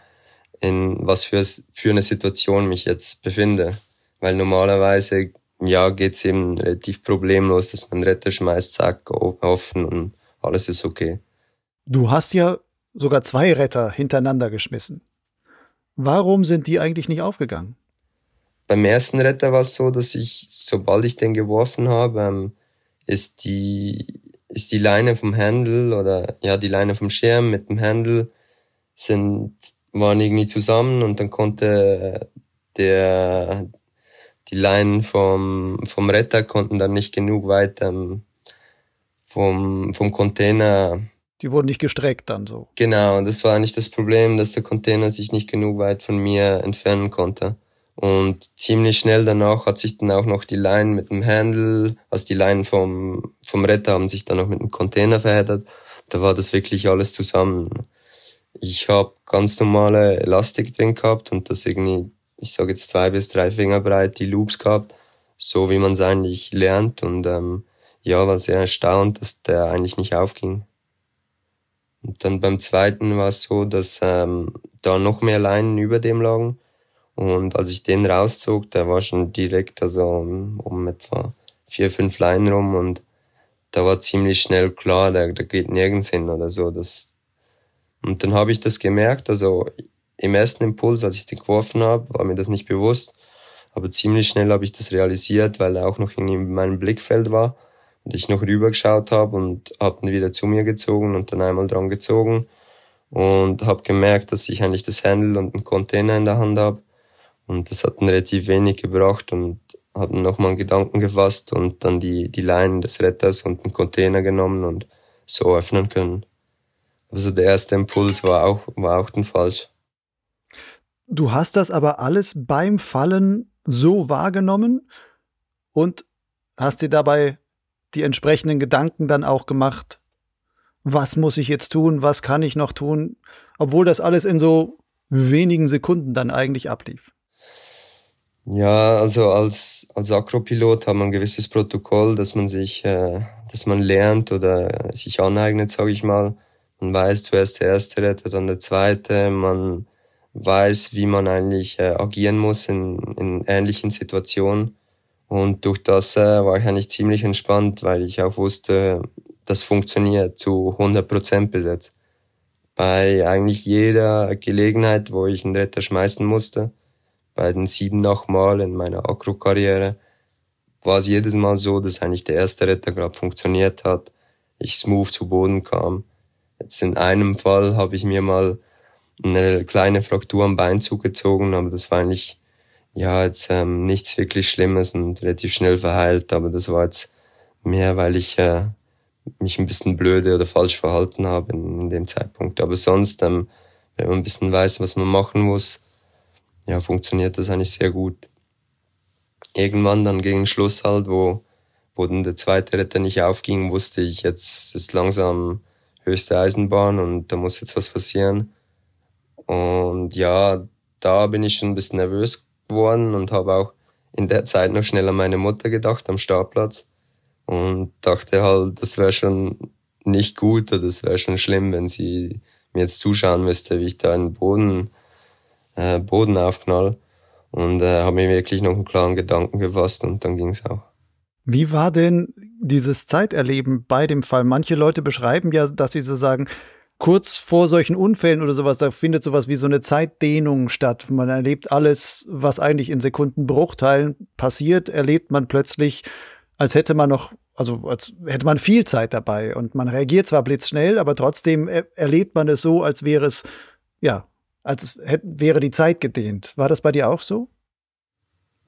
Speaker 1: in was für, für eine Situation mich jetzt befinde weil normalerweise ja geht's eben relativ problemlos, dass man Retter schmeißt, zack, offen und alles ist okay.
Speaker 2: Du hast ja sogar zwei Retter hintereinander geschmissen. Warum sind die eigentlich nicht aufgegangen?
Speaker 1: Beim ersten Retter war es so, dass ich, sobald ich den geworfen habe, ähm, ist die, ist die Leine vom Handle oder ja, die Leine vom Schirm mit dem Handle sind, waren irgendwie zusammen und dann konnte der, die Leinen vom, vom Retter konnten dann nicht genug weit ähm, vom, vom Container.
Speaker 2: Die wurden nicht gestreckt dann so.
Speaker 1: Genau, das war eigentlich das Problem, dass der Container sich nicht genug weit von mir entfernen konnte. Und ziemlich schnell danach hat sich dann auch noch die Leinen mit dem Handle, also die Leinen vom, vom Retter haben sich dann noch mit dem Container verheddert. Da war das wirklich alles zusammen. Ich habe ganz normale Elastik drin gehabt und das irgendwie ich sage jetzt zwei bis drei Finger breit, die Loops gehabt, so wie man es eigentlich lernt und ähm, ja, war sehr erstaunt, dass der eigentlich nicht aufging. Und dann beim zweiten war es so, dass ähm, da noch mehr Leinen über dem lagen. Und als ich den rauszog, der war schon direkt also um, um etwa vier, fünf Leinen rum und da war ziemlich schnell klar, der, geht nirgends hin oder so. Das, und dann habe ich das gemerkt, also im ersten Impuls, als ich den geworfen habe, war mir das nicht bewusst. Aber ziemlich schnell habe ich das realisiert, weil er auch noch in meinem Blickfeld war und ich noch rübergeschaut habe und habe ihn wieder zu mir gezogen und dann einmal dran gezogen und habe gemerkt, dass ich eigentlich das Handle und einen Container in der Hand habe und das hat dann relativ wenig gebracht und habe nochmal einen Gedanken gefasst und dann die, die Leinen des Retters und einen Container genommen und so öffnen können. Also der erste Impuls war auch, war auch dann falsch.
Speaker 2: Du hast das aber alles beim Fallen so wahrgenommen und hast dir dabei die entsprechenden Gedanken dann auch gemacht, was muss ich jetzt tun, was kann ich noch tun, obwohl das alles in so wenigen Sekunden dann eigentlich ablief.
Speaker 1: Ja, also als, als Akropilot hat man ein gewisses Protokoll, dass man sich, äh, dass man lernt oder sich aneignet, sage ich mal. Man weiß zuerst der erste Retter, dann der zweite. Man weiß, wie man eigentlich äh, agieren muss in, in ähnlichen Situationen. Und durch das äh, war ich eigentlich ziemlich entspannt, weil ich auch wusste, das funktioniert zu 100 Prozent besetzt. Bei eigentlich jeder Gelegenheit, wo ich einen Retter schmeißen musste, bei den sieben Mal in meiner Akro-Karriere, war es jedes Mal so, dass eigentlich der erste Retter gerade funktioniert hat, ich smooth zu Boden kam. Jetzt in einem Fall habe ich mir mal eine kleine Fraktur am Bein zugezogen, aber das war eigentlich ja jetzt ähm, nichts wirklich Schlimmes und relativ schnell verheilt, aber das war jetzt mehr, weil ich äh, mich ein bisschen blöde oder falsch verhalten habe in, in dem Zeitpunkt. Aber sonst, ähm, wenn man ein bisschen weiß, was man machen muss, ja, funktioniert das eigentlich sehr gut. Irgendwann dann gegen Schluss halt, wo, wo dann der zweite Retter nicht aufging, wusste ich, jetzt ist langsam höchste Eisenbahn und da muss jetzt was passieren. Und ja, da bin ich schon ein bisschen nervös geworden und habe auch in der Zeit noch schnell an meine Mutter gedacht am Startplatz und dachte halt, das wäre schon nicht gut oder das wäre schon schlimm, wenn sie mir jetzt zuschauen müsste, wie ich da einen Boden, äh, Boden aufknall. Und äh, habe mir wirklich noch einen klaren Gedanken gefasst und dann ging's auch.
Speaker 2: Wie war denn dieses Zeiterleben bei dem Fall? Manche Leute beschreiben ja, dass sie so sagen, kurz vor solchen Unfällen oder sowas, da findet sowas wie so eine Zeitdehnung statt. Man erlebt alles, was eigentlich in Sekundenbruchteilen passiert, erlebt man plötzlich, als hätte man noch, also als hätte man viel Zeit dabei. Und man reagiert zwar blitzschnell, aber trotzdem er erlebt man es so, als wäre es, ja, als hätte, wäre die Zeit gedehnt. War das bei dir auch so?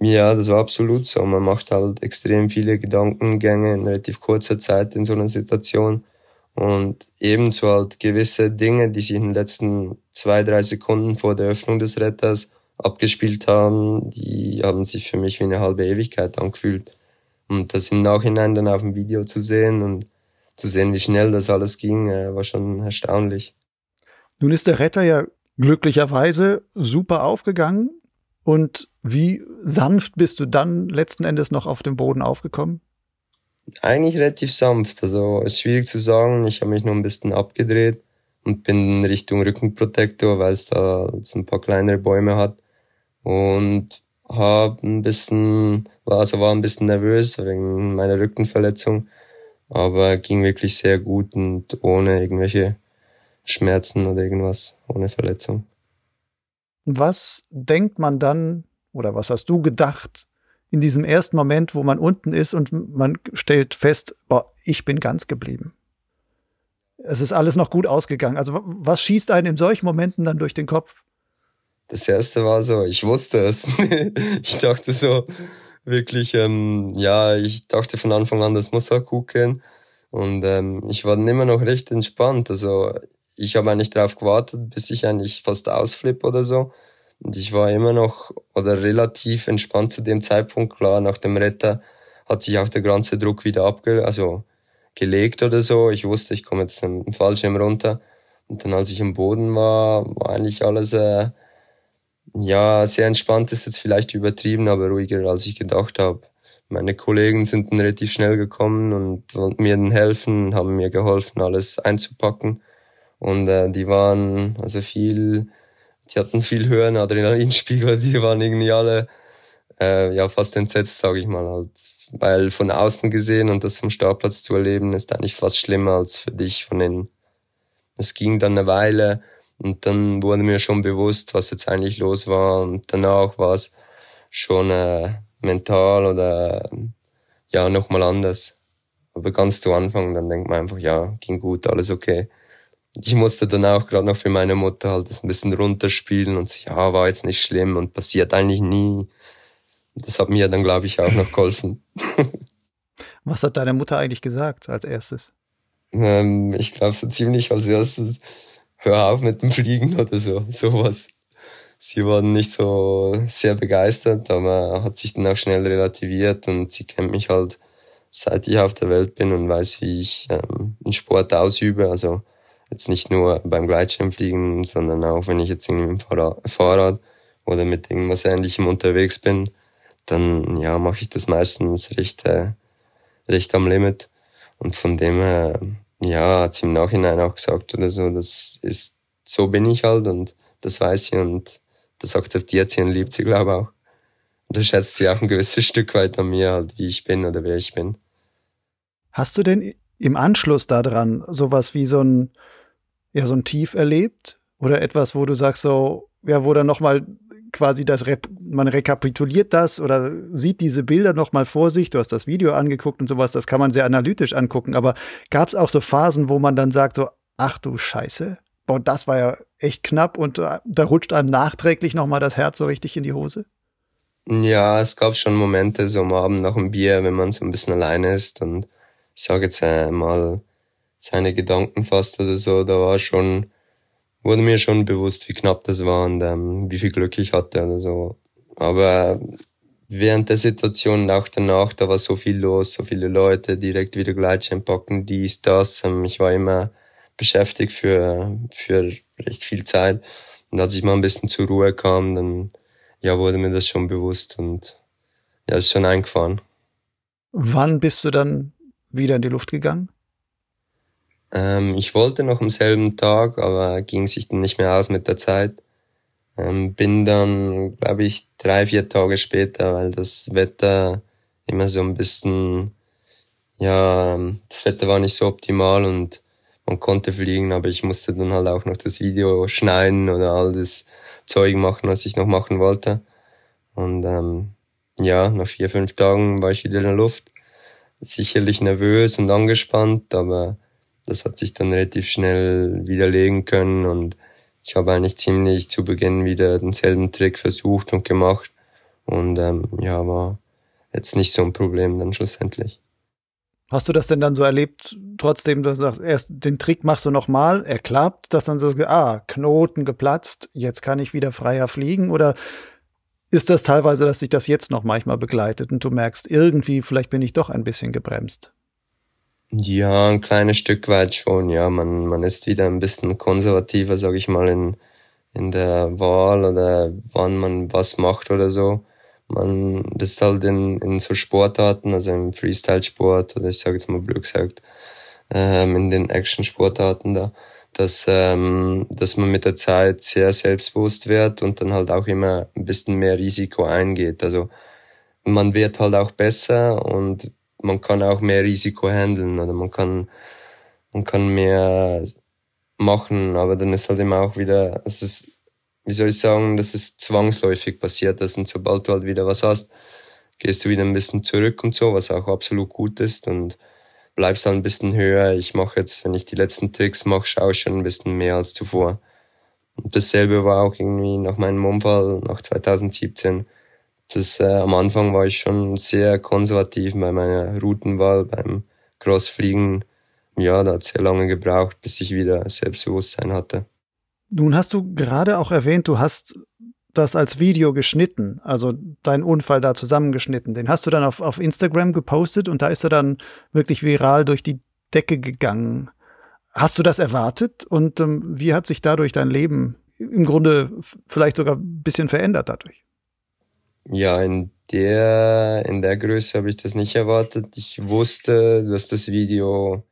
Speaker 1: Ja, das war absolut so. Man macht halt extrem viele Gedankengänge in relativ kurzer Zeit in so einer Situation. Und ebenso halt gewisse Dinge, die sich in den letzten zwei, drei Sekunden vor der Öffnung des Retters abgespielt haben, die haben sich für mich wie eine halbe Ewigkeit angefühlt. Und das im Nachhinein dann auf dem Video zu sehen und zu sehen, wie schnell das alles ging, äh, war schon erstaunlich.
Speaker 2: Nun ist der Retter ja glücklicherweise super aufgegangen. Und wie sanft bist du dann letzten Endes noch auf dem Boden aufgekommen?
Speaker 1: Eigentlich relativ sanft. Also ist schwierig zu sagen. Ich habe mich nur ein bisschen abgedreht und bin in Richtung Rückenprotektor, weil es da so ein paar kleinere Bäume hat. Und habe ein bisschen, war, also war ein bisschen nervös wegen meiner Rückenverletzung. Aber ging wirklich sehr gut und ohne irgendwelche Schmerzen oder irgendwas, ohne Verletzung.
Speaker 2: Was denkt man dann oder was hast du gedacht, in diesem ersten Moment, wo man unten ist und man stellt fest, boah, ich bin ganz geblieben. Es ist alles noch gut ausgegangen. Also was schießt einen in solchen Momenten dann durch den Kopf?
Speaker 1: Das erste war so, ich wusste es. ich dachte so wirklich, ähm, ja, ich dachte von Anfang an, das muss auch gut gehen. Und ähm, ich war immer noch recht entspannt. Also ich habe eigentlich darauf gewartet, bis ich eigentlich fast ausflippe oder so. Und ich war immer noch oder relativ entspannt zu dem Zeitpunkt. Klar, nach dem Retter hat sich auch der ganze Druck wieder abge also gelegt oder so. Ich wusste, ich komme jetzt im Fallschirm runter. Und dann, als ich am Boden war, war eigentlich alles, äh, Ja, sehr entspannt ist jetzt vielleicht übertrieben, aber ruhiger, als ich gedacht habe. Meine Kollegen sind dann relativ schnell gekommen und wollten mir dann helfen, haben mir geholfen, alles einzupacken. Und äh, die waren also viel, die hatten viel höheren Adrenalinspiegel, die waren irgendwie alle äh, ja fast entsetzt, sage ich mal halt. Weil von außen gesehen und das vom Startplatz zu erleben, ist eigentlich fast schlimmer als für dich von innen. Es ging dann eine Weile und dann wurde mir schon bewusst, was jetzt eigentlich los war. Und danach war es schon äh, mental oder ja nochmal anders. Aber ganz zu Anfang, dann denkt man einfach, ja, ging gut, alles okay. Ich musste dann auch gerade noch für meine Mutter halt das ein bisschen runterspielen und sich, ja, war jetzt nicht schlimm und passiert eigentlich nie. Das hat mir dann, glaube ich, auch noch geholfen.
Speaker 2: Was hat deine Mutter eigentlich gesagt als erstes?
Speaker 1: Ähm, ich glaube so ziemlich als erstes, hör auf mit dem Fliegen oder so, sowas. Sie waren nicht so sehr begeistert, aber hat sich dann auch schnell relativiert und sie kennt mich halt seit ich auf der Welt bin und weiß, wie ich ähm, einen Sport ausübe. Also jetzt nicht nur beim Gleitschirmfliegen, sondern auch wenn ich jetzt irgendwie mit dem Fahrrad oder mit irgendwas Ähnlichem unterwegs bin, dann ja mache ich das meistens recht, äh, recht am Limit. Und von dem her, ja, hat sie im Nachhinein auch gesagt oder so, das ist, so bin ich halt und das weiß sie und das akzeptiert sie und liebt sie, glaube ich auch. Und das schätzt sie auch ein gewisses Stück weit an mir, halt, wie ich bin oder wer ich bin.
Speaker 2: Hast du denn im Anschluss daran sowas wie so ein, ja, so ein Tief erlebt? Oder etwas, wo du sagst, so, ja, wo dann nochmal quasi das, man rekapituliert das oder sieht diese Bilder nochmal vor sich. Du hast das Video angeguckt und sowas, das kann man sehr analytisch angucken. Aber gab es auch so Phasen, wo man dann sagt, so, ach du Scheiße, boah, das war ja echt knapp und äh, da rutscht einem nachträglich nochmal das Herz so richtig in die Hose?
Speaker 1: Ja, es gab schon Momente, so am Abend nach dem Bier, wenn man so ein bisschen alleine ist und ich sage jetzt einmal seine Gedanken fast oder so, da war schon wurde mir schon bewusst, wie knapp das war und ähm, wie viel Glück ich hatte oder so. Aber während der Situation und auch danach, da war so viel los, so viele Leute direkt wieder Gleitschein packen, dies, das. Ähm, ich war immer beschäftigt für, für recht viel Zeit. Und als ich mal ein bisschen zur Ruhe kam, dann ja, wurde mir das schon bewusst und ja, ist schon eingefahren.
Speaker 2: Wann bist du dann wieder in die Luft gegangen?
Speaker 1: Ähm, ich wollte noch am selben Tag, aber ging sich dann nicht mehr aus mit der Zeit. Ähm, bin dann, glaube ich, drei, vier Tage später, weil das Wetter immer so ein bisschen, ja, das Wetter war nicht so optimal und man konnte fliegen, aber ich musste dann halt auch noch das Video schneiden oder all das Zeug machen, was ich noch machen wollte. Und ähm, ja, nach vier, fünf Tagen war ich wieder in der Luft. Sicherlich nervös und angespannt, aber das hat sich dann relativ schnell widerlegen können und ich habe eigentlich ziemlich zu Beginn wieder denselben Trick versucht und gemacht und ähm, ja, war jetzt nicht so ein Problem dann schlussendlich.
Speaker 2: Hast du das denn dann so erlebt, trotzdem, du sagst, erst den Trick machst du nochmal, er klappt, dass dann so, ah, Knoten geplatzt, jetzt kann ich wieder freier fliegen? Oder ist das teilweise, dass sich das jetzt noch manchmal begleitet und du merkst, irgendwie, vielleicht bin ich doch ein bisschen gebremst?
Speaker 1: Ja, ein kleines Stück weit schon, ja. Man, man ist wieder ein bisschen konservativer, sag ich mal, in, in der Wahl oder wann man was macht oder so. Man, das ist halt in, in so Sportarten, also im Freestyle-Sport oder ich sage jetzt mal blöd gesagt, ähm, in den Action-Sportarten da, dass, ähm, dass man mit der Zeit sehr selbstbewusst wird und dann halt auch immer ein bisschen mehr Risiko eingeht. Also man wird halt auch besser und man kann auch mehr Risiko handeln oder man kann, man kann mehr machen, aber dann ist halt immer auch wieder, es ist, wie soll ich sagen, das ist zwangsläufig passiert, dass und sobald du halt wieder was hast, gehst du wieder ein bisschen zurück und so, was auch absolut gut ist und bleibst dann ein bisschen höher. Ich mache jetzt, wenn ich die letzten Tricks mache, schaue ich schon ein bisschen mehr als zuvor. Und dasselbe war auch irgendwie nach meinem Unfall, nach 2017 das, äh, am Anfang war ich schon sehr konservativ bei meiner Routenwahl, beim Crossfliegen. Ja, da hat sehr lange gebraucht, bis ich wieder Selbstbewusstsein hatte.
Speaker 2: Nun hast du gerade auch erwähnt, du hast das als Video geschnitten, also deinen Unfall da zusammengeschnitten. Den hast du dann auf, auf Instagram gepostet und da ist er dann wirklich viral durch die Decke gegangen. Hast du das erwartet und ähm, wie hat sich dadurch dein Leben im Grunde vielleicht sogar ein bisschen verändert dadurch.
Speaker 1: Ja, in der, in der Größe habe ich das nicht erwartet. Ich wusste, dass das Video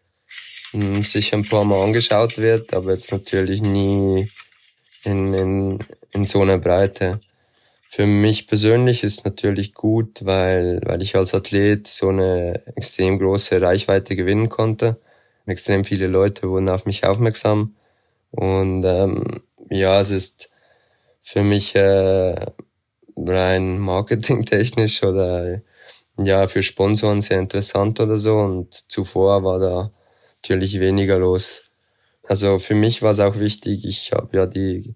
Speaker 1: hm, sich ein paar Mal angeschaut wird, aber jetzt natürlich nie in, in, in so einer Breite. Für mich persönlich ist natürlich gut, weil, weil ich als Athlet so eine extrem große Reichweite gewinnen konnte. Extrem viele Leute wurden auf mich aufmerksam. Und ähm, ja, es ist für mich äh, rein marketingtechnisch oder ja für Sponsoren sehr interessant oder so und zuvor war da natürlich weniger los. Also für mich war es auch wichtig, ich habe ja die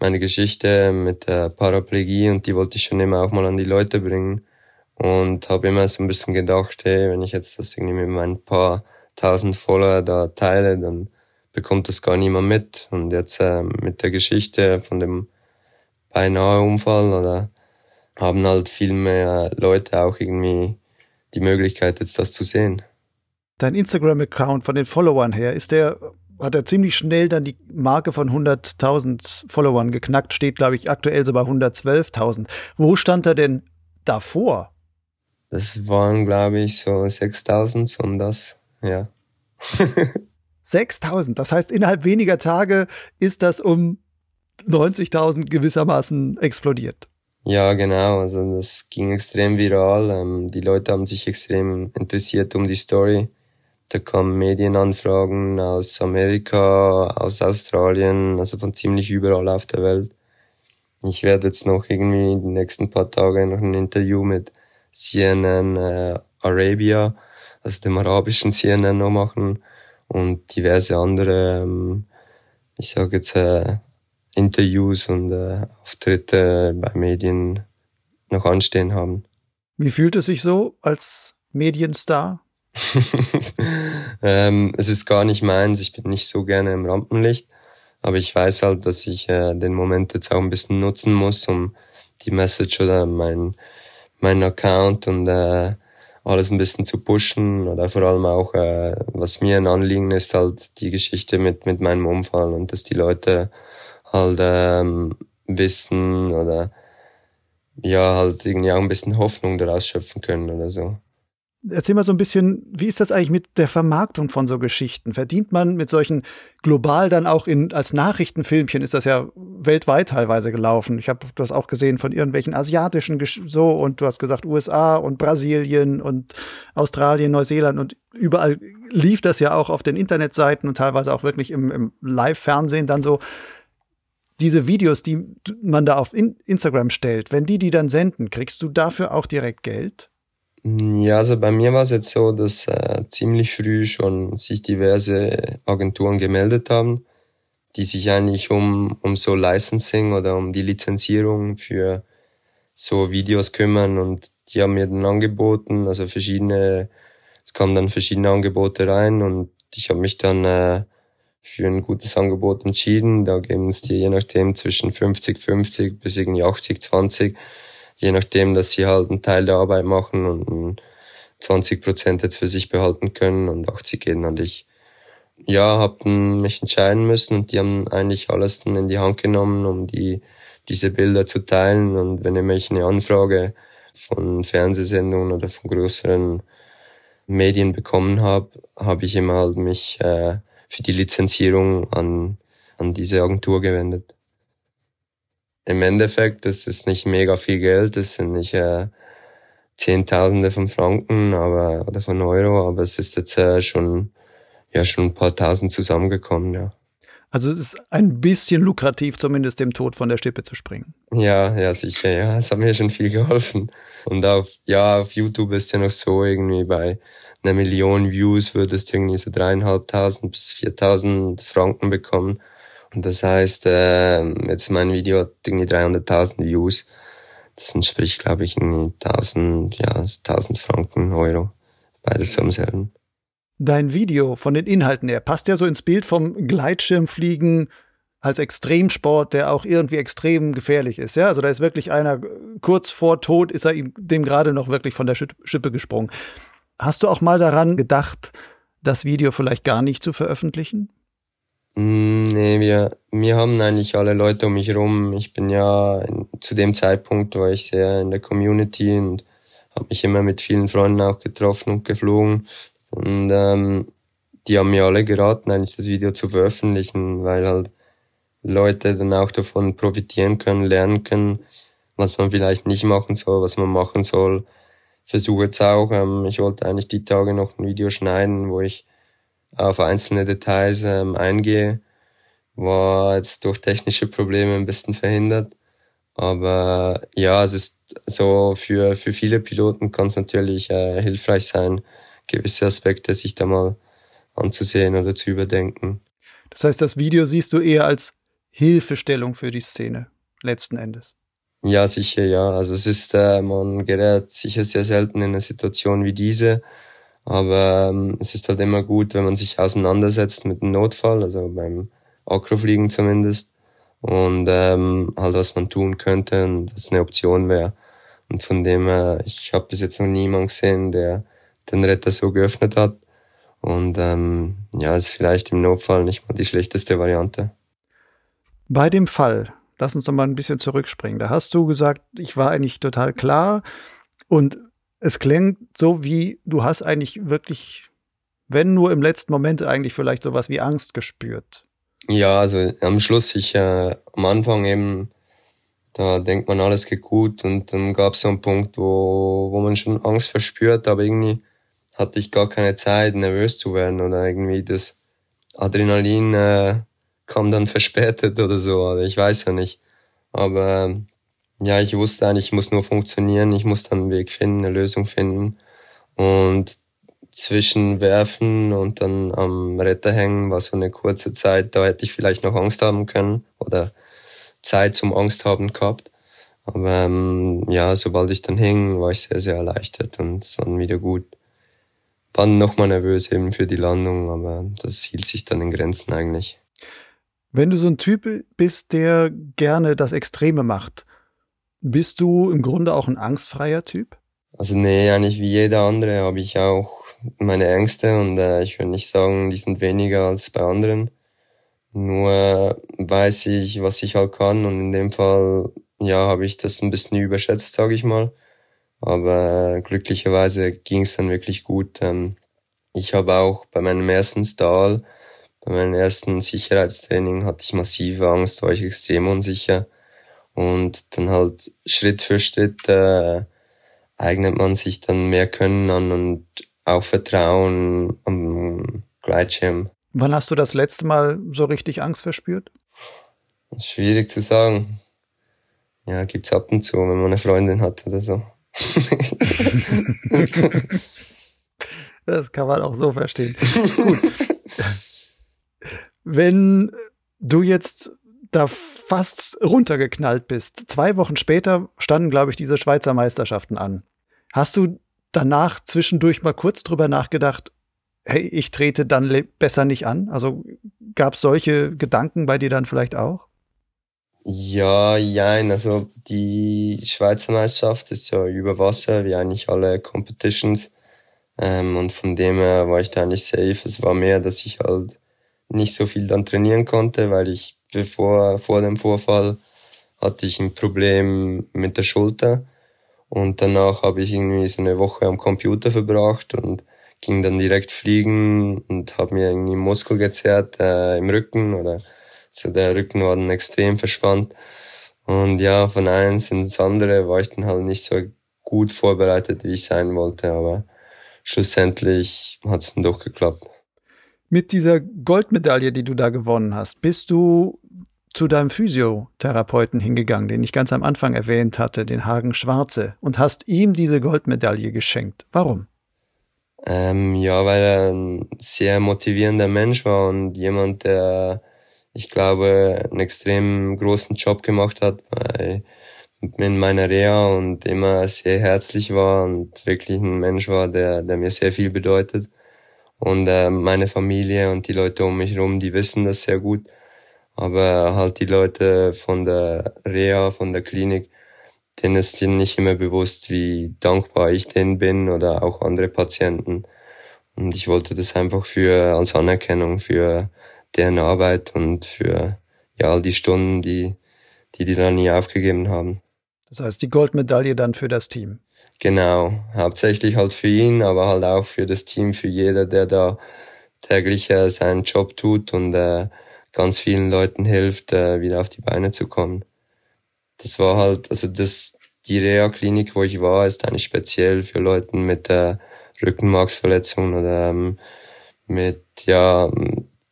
Speaker 1: meine Geschichte mit der Paraplegie und die wollte ich schon immer auch mal an die Leute bringen und habe immer so ein bisschen gedacht, hey, wenn ich jetzt das irgendwie mit meinen paar tausend Follower da teile, dann bekommt das gar niemand mit. Und jetzt äh, mit der Geschichte von dem beinahe Unfall oder haben halt viel mehr Leute auch irgendwie die Möglichkeit, jetzt das zu sehen.
Speaker 2: Dein Instagram-Account von den Followern her, ist der, hat er ziemlich schnell dann die Marke von 100.000 Followern geknackt, steht, glaube ich, aktuell so bei 112.000. Wo stand er denn davor?
Speaker 1: Das waren, glaube ich, so 6.000 um das, ja.
Speaker 2: 6.000, das heißt, innerhalb weniger Tage ist das um 90.000 gewissermaßen explodiert.
Speaker 1: Ja, genau. Also das ging extrem viral. Ähm, die Leute haben sich extrem interessiert um die Story. Da kamen Medienanfragen aus Amerika, aus Australien, also von ziemlich überall auf der Welt. Ich werde jetzt noch irgendwie die nächsten paar Tage noch ein Interview mit CNN äh, Arabia, also dem arabischen CNN noch machen und diverse andere, ähm, ich sage jetzt äh, Interviews und äh, Auftritte bei Medien noch anstehen haben.
Speaker 2: Wie fühlt es sich so als Medienstar?
Speaker 1: ähm, es ist gar nicht meins. Ich bin nicht so gerne im Rampenlicht. Aber ich weiß halt, dass ich äh, den Moment jetzt auch ein bisschen nutzen muss, um die Message oder mein, mein Account und äh, alles ein bisschen zu pushen oder vor allem auch, äh, was mir ein Anliegen ist, halt die Geschichte mit, mit meinem Unfall und dass die Leute halt ähm, wissen oder ja, halt irgendwie auch ein bisschen Hoffnung daraus schöpfen können oder so.
Speaker 2: Erzähl mal so ein bisschen, wie ist das eigentlich mit der Vermarktung von so Geschichten? Verdient man mit solchen global dann auch in, als Nachrichtenfilmchen ist das ja weltweit teilweise gelaufen. Ich habe das auch gesehen von irgendwelchen asiatischen so und du hast gesagt USA und Brasilien und Australien, Neuseeland und überall lief das ja auch auf den Internetseiten und teilweise auch wirklich im, im Live-Fernsehen dann so diese Videos, die man da auf Instagram stellt, wenn die die dann senden, kriegst du dafür auch direkt Geld?
Speaker 1: Ja, also bei mir war es jetzt so, dass äh, ziemlich früh schon sich diverse Agenturen gemeldet haben, die sich eigentlich um, um so Licensing oder um die Lizenzierung für so Videos kümmern und die haben mir dann angeboten, also verschiedene, es kamen dann verschiedene Angebote rein und ich habe mich dann äh, für ein gutes Angebot entschieden. Da geben es dir je nachdem zwischen 50-50 bis irgendwie 80-20, je nachdem, dass sie halt einen Teil der Arbeit machen und 20 Prozent jetzt für sich behalten können und 80 gehen an dich. Ja, hab mich entscheiden müssen und die haben eigentlich alles dann in die Hand genommen, um die, diese Bilder zu teilen und wenn ich eine Anfrage von Fernsehsendungen oder von größeren Medien bekommen habe, habe ich immer halt mich äh, für die Lizenzierung an, an diese Agentur gewendet. Im Endeffekt, das ist nicht mega viel Geld, das sind nicht äh, Zehntausende von Franken aber, oder von Euro, aber es ist jetzt äh, schon, ja, schon ein paar Tausend zusammengekommen, ja.
Speaker 2: Also es ist ein bisschen lukrativ, zumindest dem Tod von der Stippe zu springen.
Speaker 1: Ja, ja, sicher, ja. Es hat mir schon viel geholfen. Und auf, ja, auf YouTube ist ja noch so irgendwie bei einer Million Views würdest du irgendwie so dreieinhalbtausend bis viertausend Franken bekommen. Und das heißt, äh, jetzt mein Video hat irgendwie 300.000 Views. Das entspricht, glaube ich, irgendwie 1000, ja, 1000 Franken, Euro. Beides so selben.
Speaker 2: Dein Video von den Inhalten her passt ja so ins Bild vom Gleitschirmfliegen als Extremsport, der auch irgendwie extrem gefährlich ist. Ja, also da ist wirklich einer kurz vor Tod ist er ihm dem gerade noch wirklich von der Schippe gesprungen. Hast du auch mal daran gedacht, das Video vielleicht gar nicht zu veröffentlichen?
Speaker 1: Hm, nee, wir, wir haben eigentlich alle Leute um mich herum. Ich bin ja zu dem Zeitpunkt war ich sehr in der Community und habe mich immer mit vielen Freunden auch getroffen und geflogen. Und ähm, die haben mir alle geraten, eigentlich das Video zu veröffentlichen, weil halt Leute dann auch davon profitieren können, lernen können, was man vielleicht nicht machen soll, was man machen soll. Versuche jetzt auch, ähm, ich wollte eigentlich die Tage noch ein Video schneiden, wo ich auf einzelne Details ähm, eingehe. War jetzt durch technische Probleme ein bisschen verhindert. Aber ja, es ist so für, für viele Piloten kann es natürlich äh, hilfreich sein, gewisse Aspekte sich da mal anzusehen oder zu überdenken.
Speaker 2: Das heißt, das Video siehst du eher als Hilfestellung für die Szene, letzten Endes.
Speaker 1: Ja, sicher, ja. Also es ist, äh, man gerät sicher sehr selten in eine Situation wie diese. Aber ähm, es ist halt immer gut, wenn man sich auseinandersetzt mit einem Notfall, also beim Akrofliegen zumindest. Und ähm, halt, was man tun könnte und was eine Option wäre. Und von dem her, ich habe bis jetzt noch niemanden gesehen, der den Retter so geöffnet hat. Und ähm, ja, ist vielleicht im Notfall nicht mal die schlechteste Variante.
Speaker 2: Bei dem Fall, lass uns doch mal ein bisschen zurückspringen. Da hast du gesagt, ich war eigentlich total klar und es klingt so wie, du hast eigentlich wirklich, wenn nur im letzten Moment eigentlich vielleicht sowas wie Angst gespürt.
Speaker 1: Ja, also am Schluss, ich äh, am Anfang eben, da denkt man, alles geht gut und dann gab es so einen Punkt, wo, wo man schon Angst verspürt, aber irgendwie hatte ich gar keine Zeit, nervös zu werden oder irgendwie das Adrenalin äh, kam dann verspätet oder so, oder ich weiß ja nicht. Aber ja, ich wusste eigentlich, ich muss nur funktionieren, ich muss dann einen Weg finden, eine Lösung finden. Und zwischen werfen und dann am Retter hängen war so eine kurze Zeit, da hätte ich vielleicht noch Angst haben können oder Zeit zum Angst haben gehabt. Aber ähm, ja, sobald ich dann hing, war ich sehr, sehr erleichtert und es war dann wieder gut. War nochmal nervös eben für die Landung, aber das hielt sich dann in Grenzen eigentlich.
Speaker 2: Wenn du so ein Typ bist, der gerne das Extreme macht, bist du im Grunde auch ein angstfreier Typ?
Speaker 1: Also nee, eigentlich wie jeder andere habe ich auch meine Ängste und äh, ich würde nicht sagen, die sind weniger als bei anderen. Nur weiß ich, was ich halt kann und in dem Fall, ja, habe ich das ein bisschen überschätzt, sage ich mal. Aber glücklicherweise ging es dann wirklich gut. Ähm, ich habe auch bei meinem ersten Stall bei meinem ersten Sicherheitstraining hatte ich massive Angst, war ich extrem unsicher. Und dann halt Schritt für Schritt äh, eignet man sich dann mehr Können an und auch Vertrauen am Gleitschirm.
Speaker 2: Wann hast du das letzte Mal so richtig Angst verspürt?
Speaker 1: Schwierig zu sagen. Ja, gibt's ab und zu, wenn man eine Freundin hat oder so.
Speaker 2: das kann man auch so verstehen. Gut. Wenn du jetzt da fast runtergeknallt bist, zwei Wochen später standen, glaube ich, diese Schweizer Meisterschaften an. Hast du danach zwischendurch mal kurz drüber nachgedacht, hey, ich trete dann besser nicht an? Also gab es solche Gedanken bei dir dann vielleicht auch?
Speaker 1: Ja, jein, also die Schweizer Meisterschaft ist ja über Wasser, wie eigentlich alle Competitions. Ähm, und von dem her war ich da eigentlich safe. Es war mehr, dass ich halt nicht so viel dann trainieren konnte, weil ich bevor vor dem Vorfall hatte ich ein Problem mit der Schulter und danach habe ich irgendwie so eine Woche am Computer verbracht und ging dann direkt fliegen und habe mir irgendwie Muskel gezerrt äh, im Rücken oder so der Rücken war dann extrem verspannt und ja von eins ins andere war ich dann halt nicht so gut vorbereitet wie ich sein wollte aber schlussendlich hat es dann doch geklappt.
Speaker 2: Mit dieser Goldmedaille, die du da gewonnen hast, bist du zu deinem Physiotherapeuten hingegangen, den ich ganz am Anfang erwähnt hatte, den Hagen Schwarze, und hast ihm diese Goldmedaille geschenkt. Warum?
Speaker 1: Ähm, ja, weil er ein sehr motivierender Mensch war und jemand, der, ich glaube, einen extrem großen Job gemacht hat bei, in meiner Reha und immer sehr herzlich war und wirklich ein Mensch war, der, der mir sehr viel bedeutet. Und äh, meine Familie und die Leute um mich herum, die wissen das sehr gut. Aber halt die Leute von der Reha, von der Klinik, denen ist ihnen nicht immer bewusst, wie dankbar ich denen bin oder auch andere Patienten. Und ich wollte das einfach für als Anerkennung für deren Arbeit und für ja, all die Stunden, die, die die da nie aufgegeben haben.
Speaker 2: Das heißt, die Goldmedaille dann für das Team.
Speaker 1: Genau, hauptsächlich halt für ihn, aber halt auch für das Team, für jeder, der da täglich äh, seinen Job tut und äh, ganz vielen Leuten hilft, äh, wieder auf die Beine zu kommen. Das war halt, also das, die Reha-Klinik, wo ich war, ist eigentlich speziell für Leute mit äh, Rückenmarksverletzungen oder ähm, mit ja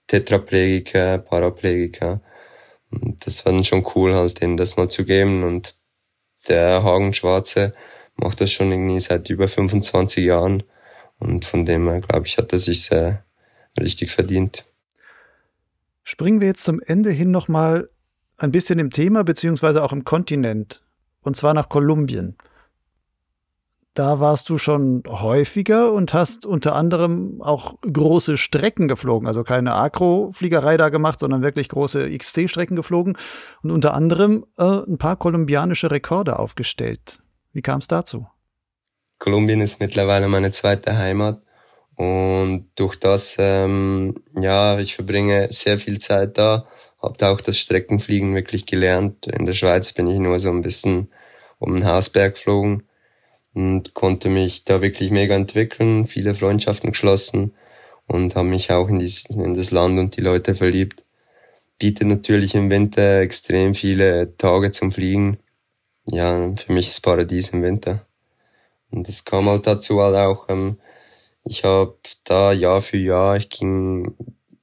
Speaker 1: Tetraplegiker, Paraplegiker. Und das war dann schon cool, halt denen das mal zu geben. Und der Hagen Schwarze, macht das schon irgendwie seit über 25 Jahren. Und von dem her, glaube ich, hat er sich sehr richtig verdient.
Speaker 2: Springen wir jetzt zum Ende hin nochmal ein bisschen im Thema, beziehungsweise auch im Kontinent. Und zwar nach Kolumbien. Da warst du schon häufiger und hast unter anderem auch große Strecken geflogen. Also keine Akrofliegerei da gemacht, sondern wirklich große XC-Strecken geflogen und unter anderem äh, ein paar kolumbianische Rekorde aufgestellt. Wie kam es dazu?
Speaker 1: Kolumbien ist mittlerweile meine zweite Heimat und durch das, ähm, ja, ich verbringe sehr viel Zeit da, habe da auch das Streckenfliegen wirklich gelernt. In der Schweiz bin ich nur so ein bisschen um den Hausberg geflogen und konnte mich da wirklich mega entwickeln, viele Freundschaften geschlossen und habe mich auch in, dies, in das Land und die Leute verliebt. Bietet natürlich im Winter extrem viele Tage zum Fliegen ja, für mich ist Paradies im Winter. Und es kam halt dazu halt auch, ähm, ich habe da Jahr für Jahr, ich ging,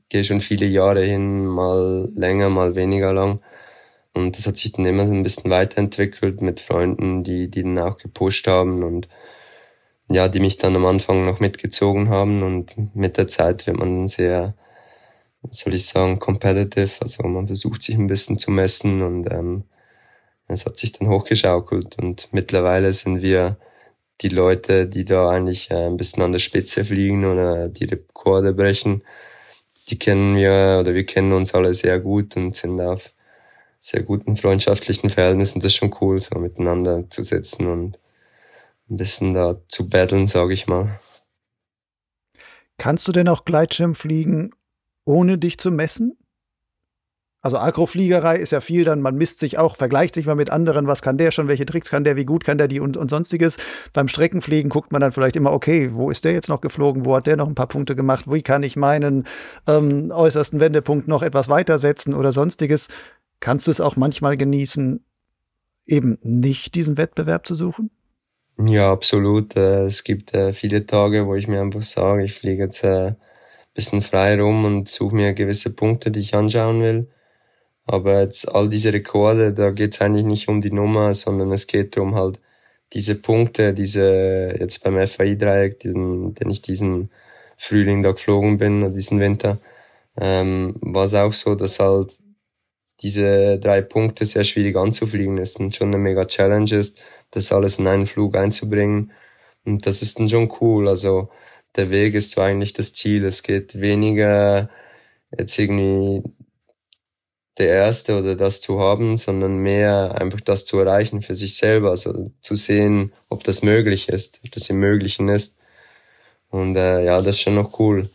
Speaker 1: gehe schon viele Jahre hin, mal länger, mal weniger lang. Und das hat sich dann immer so ein bisschen weiterentwickelt mit Freunden, die, die dann auch gepusht haben und ja, die mich dann am Anfang noch mitgezogen haben. Und mit der Zeit wird man dann sehr, soll ich sagen, competitive. Also man versucht sich ein bisschen zu messen und ähm, es hat sich dann hochgeschaukelt. Und mittlerweile sind wir die Leute, die da eigentlich äh, ein bisschen an der Spitze fliegen oder die Rekorde brechen, die kennen wir oder wir kennen uns alle sehr gut und sind auf sehr guten freundschaftlichen Verhältnissen. Das ist schon cool, so miteinander zu sitzen und ein bisschen da zu battlen, sage ich mal.
Speaker 2: Kannst du denn auch Gleitschirm fliegen, ohne dich zu messen? Also Akrofliegerei ist ja viel dann, man misst sich auch, vergleicht sich mal mit anderen, was kann der schon, welche Tricks kann der, wie gut kann der die und, und sonstiges. Beim Streckenfliegen guckt man dann vielleicht immer, okay, wo ist der jetzt noch geflogen, wo hat der noch ein paar Punkte gemacht, wie kann ich meinen ähm, äußersten Wendepunkt noch etwas weitersetzen oder sonstiges. Kannst du es auch manchmal genießen, eben nicht diesen Wettbewerb zu suchen?
Speaker 1: Ja, absolut. Äh, es gibt äh, viele Tage, wo ich mir einfach sage, ich fliege jetzt ein äh, bisschen frei rum und suche mir gewisse Punkte, die ich anschauen will aber jetzt all diese Rekorde, da geht's eigentlich nicht um die Nummer, sondern es geht darum halt diese Punkte, diese jetzt beim FAI-Dreieck, den, den ich diesen Frühling da geflogen bin diesen Winter, ähm, war es auch so, dass halt diese drei Punkte sehr schwierig anzufliegen ist und schon eine mega Challenge ist, das alles in einen Flug einzubringen. Und das ist dann schon cool. Also der Weg ist so eigentlich das Ziel. Es geht weniger jetzt irgendwie der Erste oder das zu haben, sondern mehr einfach das zu erreichen für sich selber, also zu sehen, ob das möglich ist, ob das im Möglichen ist. Und äh, ja, das ist schon noch cool.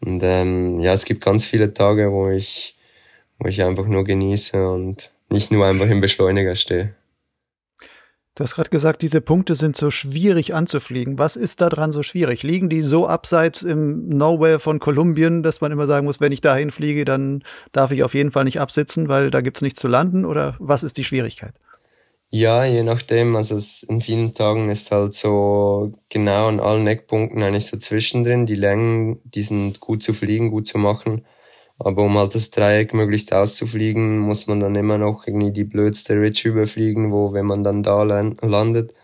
Speaker 1: Und ähm, ja, es gibt ganz viele Tage, wo ich, wo ich einfach nur genieße und nicht nur einfach im Beschleuniger stehe.
Speaker 2: Du hast gerade gesagt, diese Punkte sind so schwierig anzufliegen. Was ist daran so schwierig? Liegen die so abseits im Nowhere von Kolumbien, dass man immer sagen muss, wenn ich dahin fliege, dann darf ich auf jeden Fall nicht absitzen, weil da gibt es nichts zu landen? Oder was ist die Schwierigkeit?
Speaker 1: Ja, je nachdem. Also es, in vielen Tagen ist halt so genau an allen Eckpunkten eigentlich so zwischendrin. Die Längen, die sind gut zu fliegen, gut zu machen. Aber um halt das Dreieck möglichst auszufliegen, muss man dann immer noch irgendwie die blödste Ridge überfliegen, wo, wenn man dann da landet,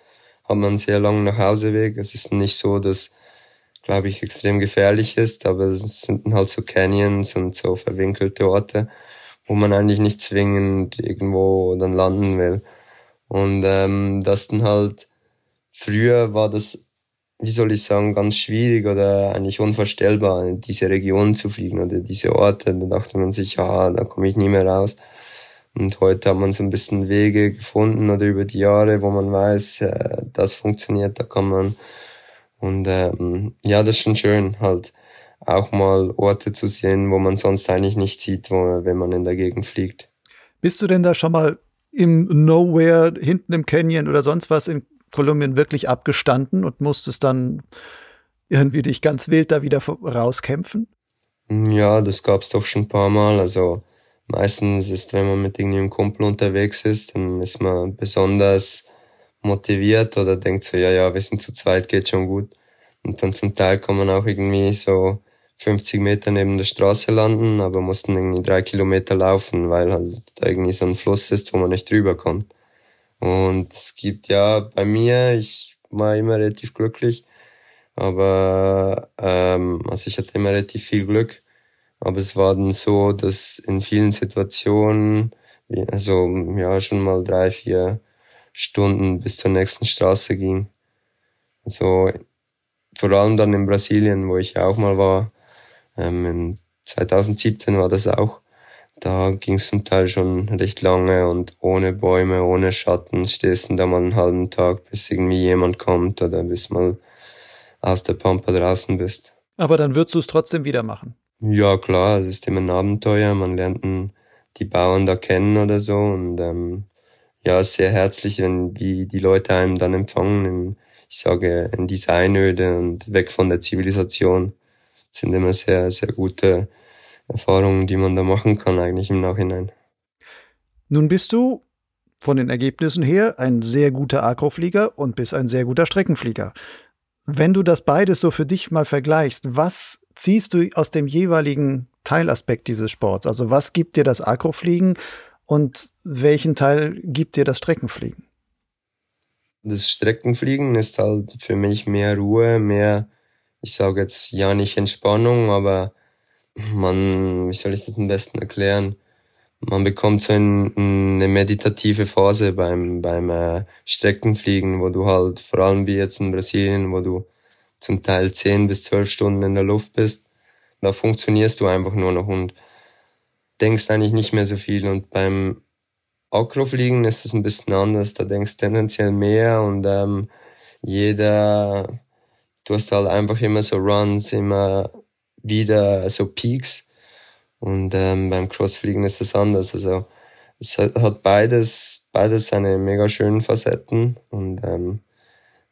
Speaker 1: hat man einen sehr langen Nachhauseweg. Es ist nicht so, dass, glaube ich, extrem gefährlich ist, aber es sind halt so Canyons und so verwinkelte Orte, wo man eigentlich nicht zwingend irgendwo dann landen will. Und ähm, das dann halt, früher war das wie soll ich sagen, ganz schwierig oder eigentlich unvorstellbar, in diese Region zu fliegen oder diese Orte. Da dachte man sich, ja, da komme ich nie mehr raus. Und heute hat man so ein bisschen Wege gefunden oder über die Jahre, wo man weiß, äh, das funktioniert, da kann man. Und ähm, ja, das ist schon schön, halt auch mal Orte zu sehen, wo man sonst eigentlich nicht sieht, wo, wenn man in der Gegend fliegt.
Speaker 2: Bist du denn da schon mal im Nowhere, hinten im Canyon oder sonst was in Kolumbien wirklich abgestanden und musstest dann irgendwie dich ganz wild da wieder rauskämpfen?
Speaker 1: Ja, das gab's doch schon ein paar Mal. Also meistens ist, wenn man mit irgendeinem Kumpel unterwegs ist, dann ist man besonders motiviert oder denkt so, ja, ja, wir sind zu zweit, geht schon gut. Und dann zum Teil kann man auch irgendwie so 50 Meter neben der Straße landen, aber mussten irgendwie drei Kilometer laufen, weil halt da irgendwie so ein Fluss ist, wo man nicht drüber kommt. Und es gibt ja bei mir, ich war immer relativ glücklich, aber ähm, also ich hatte immer relativ viel Glück. Aber es war dann so, dass in vielen Situationen, also ja, schon mal drei, vier Stunden bis zur nächsten Straße ging. Also vor allem dann in Brasilien, wo ich auch mal war, ähm, 2017 war das auch. Da ging es zum Teil schon recht lange und ohne Bäume, ohne Schatten stehst du da mal einen halben Tag, bis irgendwie jemand kommt oder bis mal aus der Pampa draußen bist.
Speaker 2: Aber dann würdest du es trotzdem wieder machen?
Speaker 1: Ja, klar, es ist immer ein Abenteuer. Man lernt die Bauern da kennen oder so und ähm, ja, sehr herzlich, wenn die, die Leute einem dann empfangen, in, ich sage, in dieser Einöde und weg von der Zivilisation. Das sind immer sehr, sehr gute Erfahrungen, die man da machen kann, eigentlich im Nachhinein.
Speaker 2: Nun bist du von den Ergebnissen her ein sehr guter Akroflieger und bist ein sehr guter Streckenflieger. Wenn du das beides so für dich mal vergleichst, was ziehst du aus dem jeweiligen Teilaspekt dieses Sports? Also was gibt dir das Akrofliegen und welchen Teil gibt dir das Streckenfliegen?
Speaker 1: Das Streckenfliegen ist halt für mich mehr Ruhe, mehr, ich sage jetzt ja nicht Entspannung, aber man, wie soll ich das am besten erklären? man bekommt so ein, eine meditative Phase beim, beim äh, Streckenfliegen, wo du halt, vor allem wie jetzt in Brasilien, wo du zum Teil zehn bis zwölf Stunden in der Luft bist, da funktionierst du einfach nur noch und denkst eigentlich nicht mehr so viel. Und beim Akrofliegen ist es ein bisschen anders, da denkst tendenziell mehr und ähm, jeder, du hast halt einfach immer so Runs, immer wieder so Peaks und ähm, beim Crossfliegen ist das anders. Also es hat beides, beides seine mega schönen Facetten und ähm,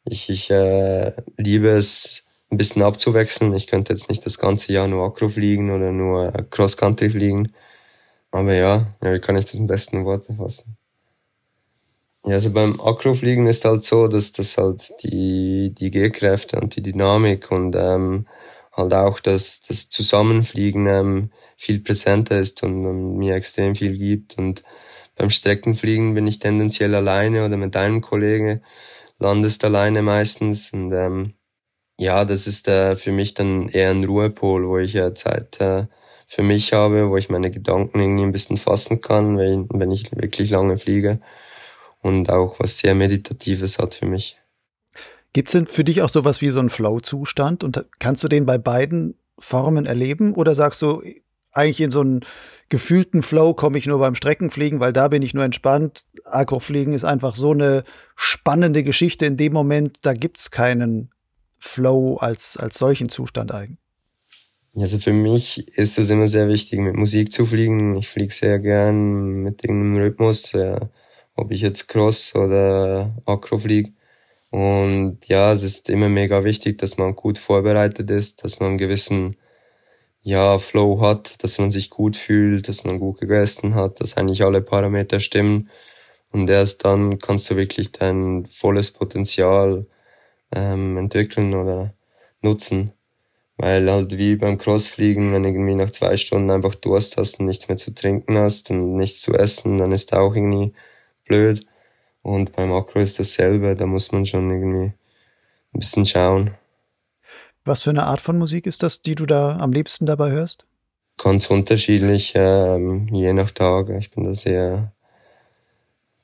Speaker 1: ich, ich äh, liebe es, ein bisschen abzuwechseln. Ich könnte jetzt nicht das ganze Jahr nur Acro fliegen oder nur Cross-Country fliegen. Aber ja, ja, wie kann ich das am besten Worte fassen? Ja, also beim Acrofliegen ist halt so, dass das halt die, die Gehkräfte und die Dynamik und ähm, halt auch das, das Zusammenfliegen ähm, viel präsenter ist und, und mir extrem viel gibt. Und beim Streckenfliegen bin ich tendenziell alleine oder mit einem Kollegen, landest alleine meistens. Und ähm, ja, das ist äh, für mich dann eher ein Ruhepol, wo ich äh, Zeit äh, für mich habe, wo ich meine Gedanken irgendwie ein bisschen fassen kann, wenn, wenn ich wirklich lange fliege. Und auch was sehr Meditatives hat für mich.
Speaker 2: Gibt es denn für dich auch sowas wie so einen Flow-Zustand? Und kannst du den bei beiden Formen erleben? Oder sagst du, eigentlich in so einen gefühlten Flow komme ich nur beim Streckenfliegen, weil da bin ich nur entspannt. Akrofliegen ist einfach so eine spannende Geschichte in dem Moment, da gibt es keinen Flow als, als solchen Zustand eigentlich.
Speaker 1: Also für mich ist es immer sehr wichtig, mit Musik zu fliegen. Ich fliege sehr gern mit irgendeinem Rhythmus, ob ich jetzt Cross oder Akro fliege. Und ja, es ist immer mega wichtig, dass man gut vorbereitet ist, dass man einen gewissen ja, Flow hat, dass man sich gut fühlt, dass man gut gegessen hat, dass eigentlich alle Parameter stimmen. Und erst dann kannst du wirklich dein volles Potenzial ähm, entwickeln oder nutzen. Weil halt wie beim Crossfliegen, wenn irgendwie nach zwei Stunden einfach Durst hast und nichts mehr zu trinken hast und nichts zu essen, dann ist auch irgendwie blöd. Und beim Akro ist dasselbe, da muss man schon irgendwie ein bisschen schauen.
Speaker 2: Was für eine Art von Musik ist das, die du da am liebsten dabei hörst?
Speaker 1: Ganz unterschiedlich, ähm, je nach Tag. Ich bin da sehr,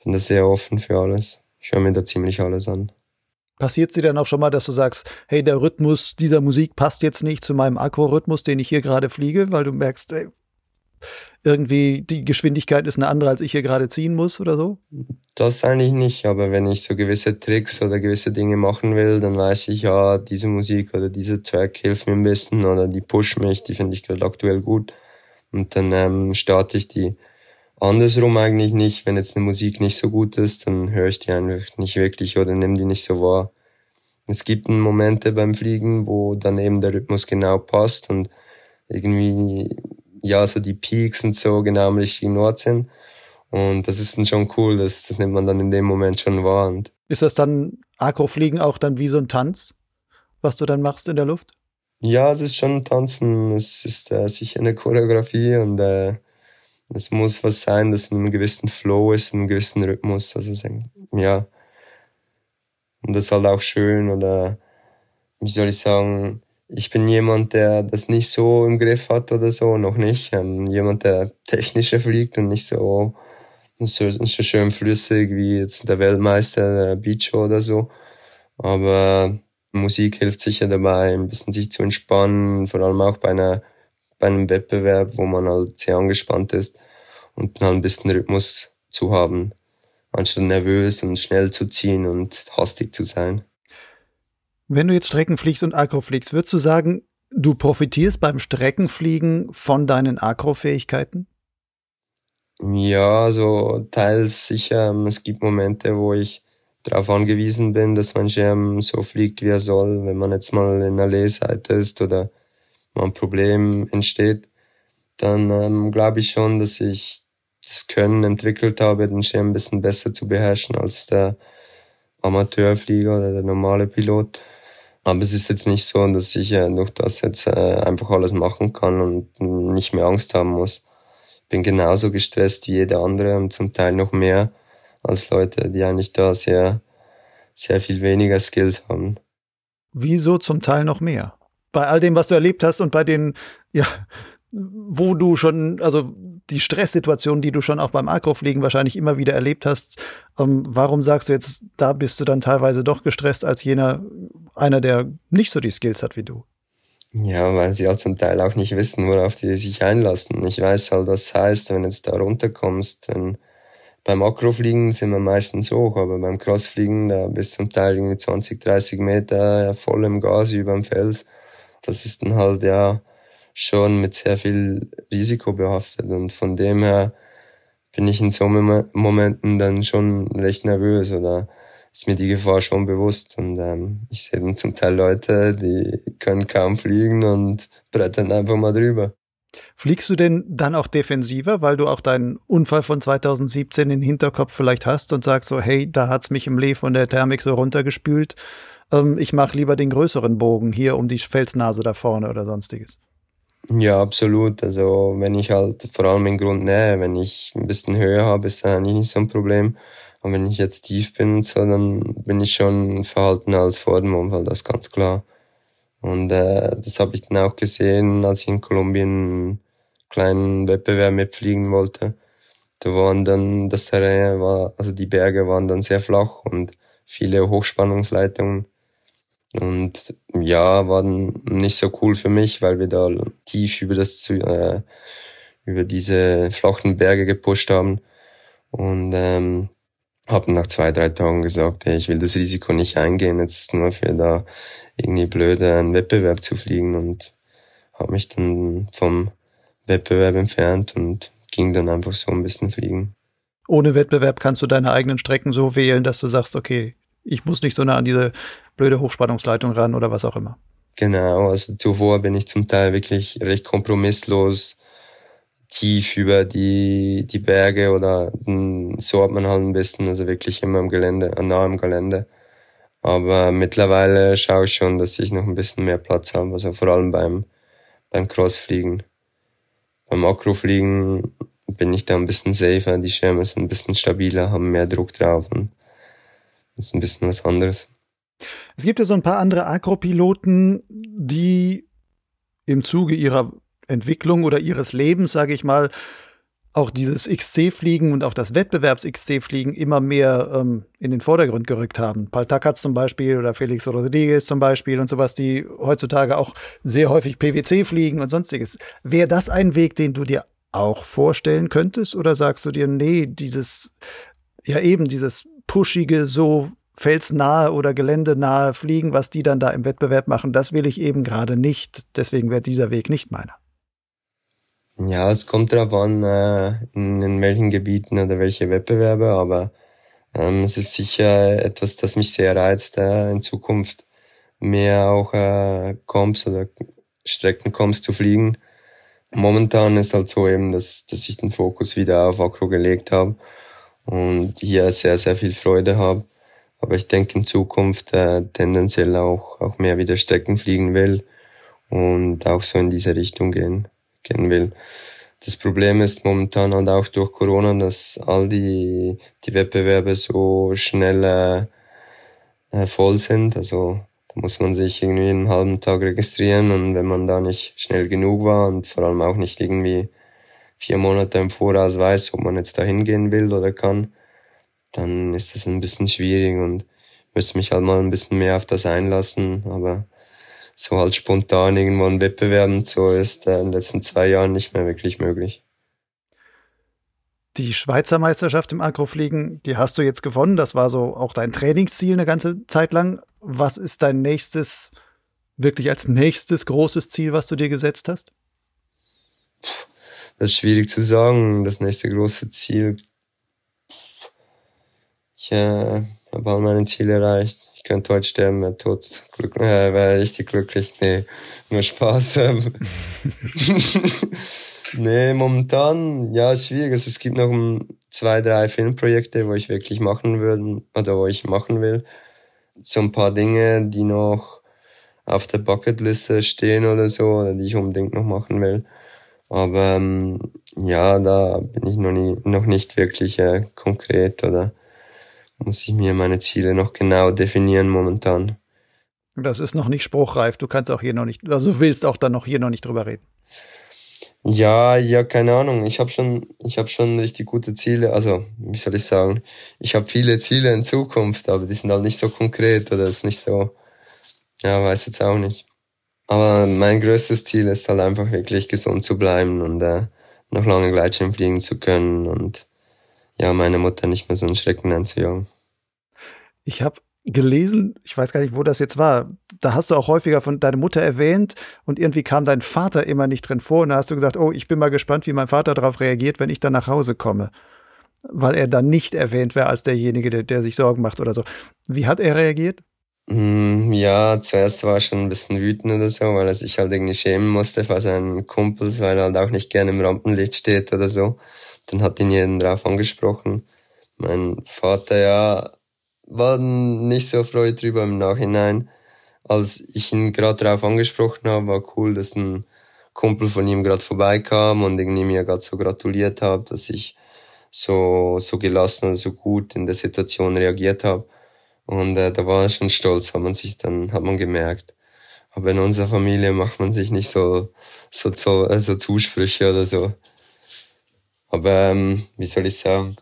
Speaker 1: bin da sehr offen für alles. Ich höre mir da ziemlich alles an.
Speaker 2: Passiert sie dann auch schon mal, dass du sagst, hey, der Rhythmus dieser Musik passt jetzt nicht zu meinem Akku-Rhythmus, den ich hier gerade fliege, weil du merkst, ey, irgendwie die Geschwindigkeit ist eine andere, als ich hier gerade ziehen muss oder so?
Speaker 1: Das eigentlich nicht, aber wenn ich so gewisse Tricks oder gewisse Dinge machen will, dann weiß ich, ja, diese Musik oder dieser Track hilft mir ein bisschen oder die pusht mich, die finde ich gerade aktuell gut. Und dann ähm, starte ich die andersrum eigentlich nicht. Wenn jetzt eine Musik nicht so gut ist, dann höre ich die einfach nicht wirklich oder nehme die nicht so wahr. Es gibt Momente beim Fliegen, wo dann eben der Rhythmus genau passt und irgendwie, ja, so die Peaks und so genau am richtigen Ort sind. Und das ist dann schon cool, das, das nimmt man dann in dem Moment schon wahr. Und
Speaker 2: ist das dann Akrofliegen auch dann wie so ein Tanz, was du dann machst in der Luft?
Speaker 1: Ja, es ist schon ein Tanzen. Es ist äh, sicher eine Choreografie und äh, es muss was sein, das in einem gewissen Flow ist, in einem gewissen Rhythmus. Also ja. Und das ist halt auch schön oder wie soll ich sagen, ich bin jemand, der das nicht so im Griff hat oder so, noch nicht. Ähm, jemand, der technischer fliegt und nicht so, so, so schön flüssig wie jetzt der Weltmeister, der Beach oder so. Aber Musik hilft sicher dabei, ein bisschen sich zu entspannen, vor allem auch bei einer bei einem Wettbewerb, wo man halt sehr angespannt ist und dann ein bisschen Rhythmus zu haben, anstatt nervös und schnell zu ziehen und hastig zu sein.
Speaker 2: Wenn du jetzt Strecken fliegst und Akro fliegst, würdest du sagen, du profitierst beim Streckenfliegen von deinen Akrofähigkeiten?
Speaker 1: Ja, also teils sicher. Es gibt Momente, wo ich darauf angewiesen bin, dass mein Schirm so fliegt, wie er soll. Wenn man jetzt mal in einer Lehseite ist oder mal ein Problem entsteht, dann ähm, glaube ich schon, dass ich das Können entwickelt habe, den Schirm ein bisschen besser zu beherrschen als der Amateurflieger oder der normale Pilot. Aber es ist jetzt nicht so, dass ich äh, durch das jetzt äh, einfach alles machen kann und nicht mehr Angst haben muss. Ich bin genauso gestresst wie jeder andere und zum Teil noch mehr als Leute, die eigentlich da sehr, sehr viel weniger Skills haben.
Speaker 2: Wieso zum Teil noch mehr? Bei all dem, was du erlebt hast und bei den, ja, wo du schon, also die Stresssituation, die du schon auch beim Akrofliegen wahrscheinlich immer wieder erlebt hast, ähm, warum sagst du jetzt, da bist du dann teilweise doch gestresst als jener, einer, der nicht so die Skills hat wie du?
Speaker 1: Ja, weil sie halt zum Teil auch nicht wissen, worauf die sich einlassen. Ich weiß halt, was heißt, wenn du jetzt da runterkommst. Wenn, beim Akrofliegen sind wir meistens hoch, aber beim Crossfliegen, da bist du zum Teil irgendwie 20, 30 Meter voll im Gas über dem Fels. Das ist dann halt, ja, schon mit sehr viel Risiko behaftet. Und von dem her bin ich in so Momenten dann schon recht nervös oder ist mir die Gefahr schon bewusst. Und ähm, ich sehe dann zum Teil Leute, die können kaum fliegen und brettern einfach mal drüber.
Speaker 2: Fliegst du denn dann auch defensiver, weil du auch deinen Unfall von 2017 in den Hinterkopf vielleicht hast und sagst so, hey, da hat's mich im Lee von der Thermik so runtergespült. Ähm, ich mache lieber den größeren Bogen hier um die Felsnase da vorne oder sonstiges.
Speaker 1: Ja, absolut. Also wenn ich halt vor allem in Grundnähe, wenn ich ein bisschen Höhe habe, ist das eigentlich nicht so ein Problem. Und wenn ich jetzt tief bin so, dann bin ich schon verhaltener als vor dem Unfall, das ist ganz klar. Und äh, das habe ich dann auch gesehen, als ich in Kolumbien einen kleinen Wettbewerb mitfliegen wollte. Da waren dann, das Terrain war, also die Berge waren dann sehr flach und viele Hochspannungsleitungen. Und ja, war nicht so cool für mich, weil wir da tief über das äh, über diese flachen Berge gepusht haben. Und ähm, habe nach zwei, drei Tagen gesagt, hey, ich will das Risiko nicht eingehen, jetzt nur für da irgendwie blöde einen Wettbewerb zu fliegen und habe mich dann vom Wettbewerb entfernt und ging dann einfach so ein bisschen fliegen.
Speaker 2: Ohne Wettbewerb kannst du deine eigenen Strecken so wählen, dass du sagst, okay, ich muss nicht so nah an diese blöde Hochspannungsleitung ran oder was auch immer.
Speaker 1: Genau, also zuvor bin ich zum Teil wirklich recht kompromisslos tief über die, die Berge oder so hat man halt ein bisschen, also wirklich immer im Gelände, nah am Gelände. Aber mittlerweile schaue ich schon, dass ich noch ein bisschen mehr Platz habe, also vor allem beim, beim Crossfliegen. Beim Akrofliegen bin ich da ein bisschen safer, die Schirme sind ein bisschen stabiler, haben mehr Druck drauf und ist ein bisschen was anderes.
Speaker 2: Es gibt ja so ein paar andere Agropiloten, die im Zuge ihrer Entwicklung oder ihres Lebens, sage ich mal, auch dieses XC-Fliegen und auch das Wettbewerbs-XC-Fliegen immer mehr ähm, in den Vordergrund gerückt haben. Paul Tackert zum Beispiel oder Felix Rodriguez zum Beispiel und sowas, die heutzutage auch sehr häufig PwC fliegen und sonstiges. Wäre das ein Weg, den du dir auch vorstellen könntest? Oder sagst du dir, nee, dieses, ja eben dieses pushige, so felsnahe oder geländenahe Fliegen, was die dann da im Wettbewerb machen, das will ich eben gerade nicht. Deswegen wäre dieser Weg nicht meiner.
Speaker 1: Ja, es kommt darauf an, äh, in welchen Gebieten oder welche Wettbewerbe, aber ähm, es ist sicher etwas, das mich sehr reizt, äh, in Zukunft mehr auch äh, Comps oder Streckenkomps zu fliegen. Momentan ist halt so eben, dass, dass ich den Fokus wieder auf Akro gelegt habe und hier sehr, sehr viel Freude habe. Aber ich denke in Zukunft äh, tendenziell auch, auch mehr wieder Strecken fliegen will und auch so in diese Richtung gehen, gehen will. Das Problem ist momentan halt auch durch Corona, dass all die, die Wettbewerbe so schnell äh, voll sind. Also da muss man sich irgendwie einen halben Tag registrieren und wenn man da nicht schnell genug war und vor allem auch nicht irgendwie vier Monate im Voraus weiß, ob man jetzt da hingehen will oder kann, dann ist das ein bisschen schwierig und müsste mich halt mal ein bisschen mehr auf das einlassen, aber so halt spontan irgendwo ein Wettbewerb und so ist in den letzten zwei Jahren nicht mehr wirklich möglich.
Speaker 2: Die Schweizer Meisterschaft im Agrofliegen, die hast du jetzt gewonnen. Das war so auch dein Trainingsziel eine ganze Zeit lang. Was ist dein nächstes, wirklich als nächstes großes Ziel, was du dir gesetzt hast?
Speaker 1: Das ist schwierig zu sagen. Das nächste große Ziel. Ich äh, habe all meine Ziele erreicht. Ich könnte heute sterben, wäre tot, glück, äh, wäre richtig glücklich. Nee, nur Spaß. Nee, momentan, ja, ist schwierig. Also es gibt noch zwei, drei Filmprojekte, wo ich wirklich machen würde, oder wo ich machen will. So ein paar Dinge, die noch auf der Bucketliste stehen oder so, oder die ich unbedingt noch machen will. Aber ähm, ja, da bin ich noch, nie, noch nicht wirklich äh, konkret oder muss ich mir meine Ziele noch genau definieren momentan.
Speaker 2: Das ist noch nicht spruchreif. Du kannst auch hier noch nicht, also du willst auch dann noch hier noch nicht drüber reden.
Speaker 1: Ja, ja, keine Ahnung. Ich habe schon, ich habe schon richtig gute Ziele. Also, wie soll ich sagen? Ich habe viele Ziele in Zukunft, aber die sind halt nicht so konkret oder ist nicht so. Ja, weiß jetzt auch nicht. Aber mein größtes Ziel ist halt einfach wirklich gesund zu bleiben und äh, noch lange Gleitschirm fliegen zu können und ja, meine Mutter nicht mehr so einen Schrecken anzujagen.
Speaker 2: Ich habe gelesen, ich weiß gar nicht, wo das jetzt war. Da hast du auch häufiger von deiner Mutter erwähnt und irgendwie kam dein Vater immer nicht drin vor. Und da hast du gesagt, oh, ich bin mal gespannt, wie mein Vater darauf reagiert, wenn ich dann nach Hause komme. Weil er dann nicht erwähnt wäre als derjenige, der, der sich Sorgen macht oder so. Wie hat er reagiert?
Speaker 1: Hm, ja, zuerst war er schon ein bisschen wütend oder so, weil er sich halt irgendwie schämen musste vor seinen Kumpels, weil er halt auch nicht gerne im Rampenlicht steht oder so. Dann hat ihn jeden drauf angesprochen. Mein Vater, ja, war nicht so erfreut drüber im Nachhinein. Als ich ihn gerade darauf angesprochen habe, war cool, dass ein Kumpel von ihm gerade vorbeikam und irgendwie mir gerade so gratuliert hat, dass ich so, so gelassen und so gut in der Situation reagiert habe. Und äh, da war er schon stolz, hat man sich dann, hat man gemerkt. Aber in unserer Familie macht man sich nicht so, so, so, äh, so Zusprüche oder so. Aber ähm, wie soll ich sagen?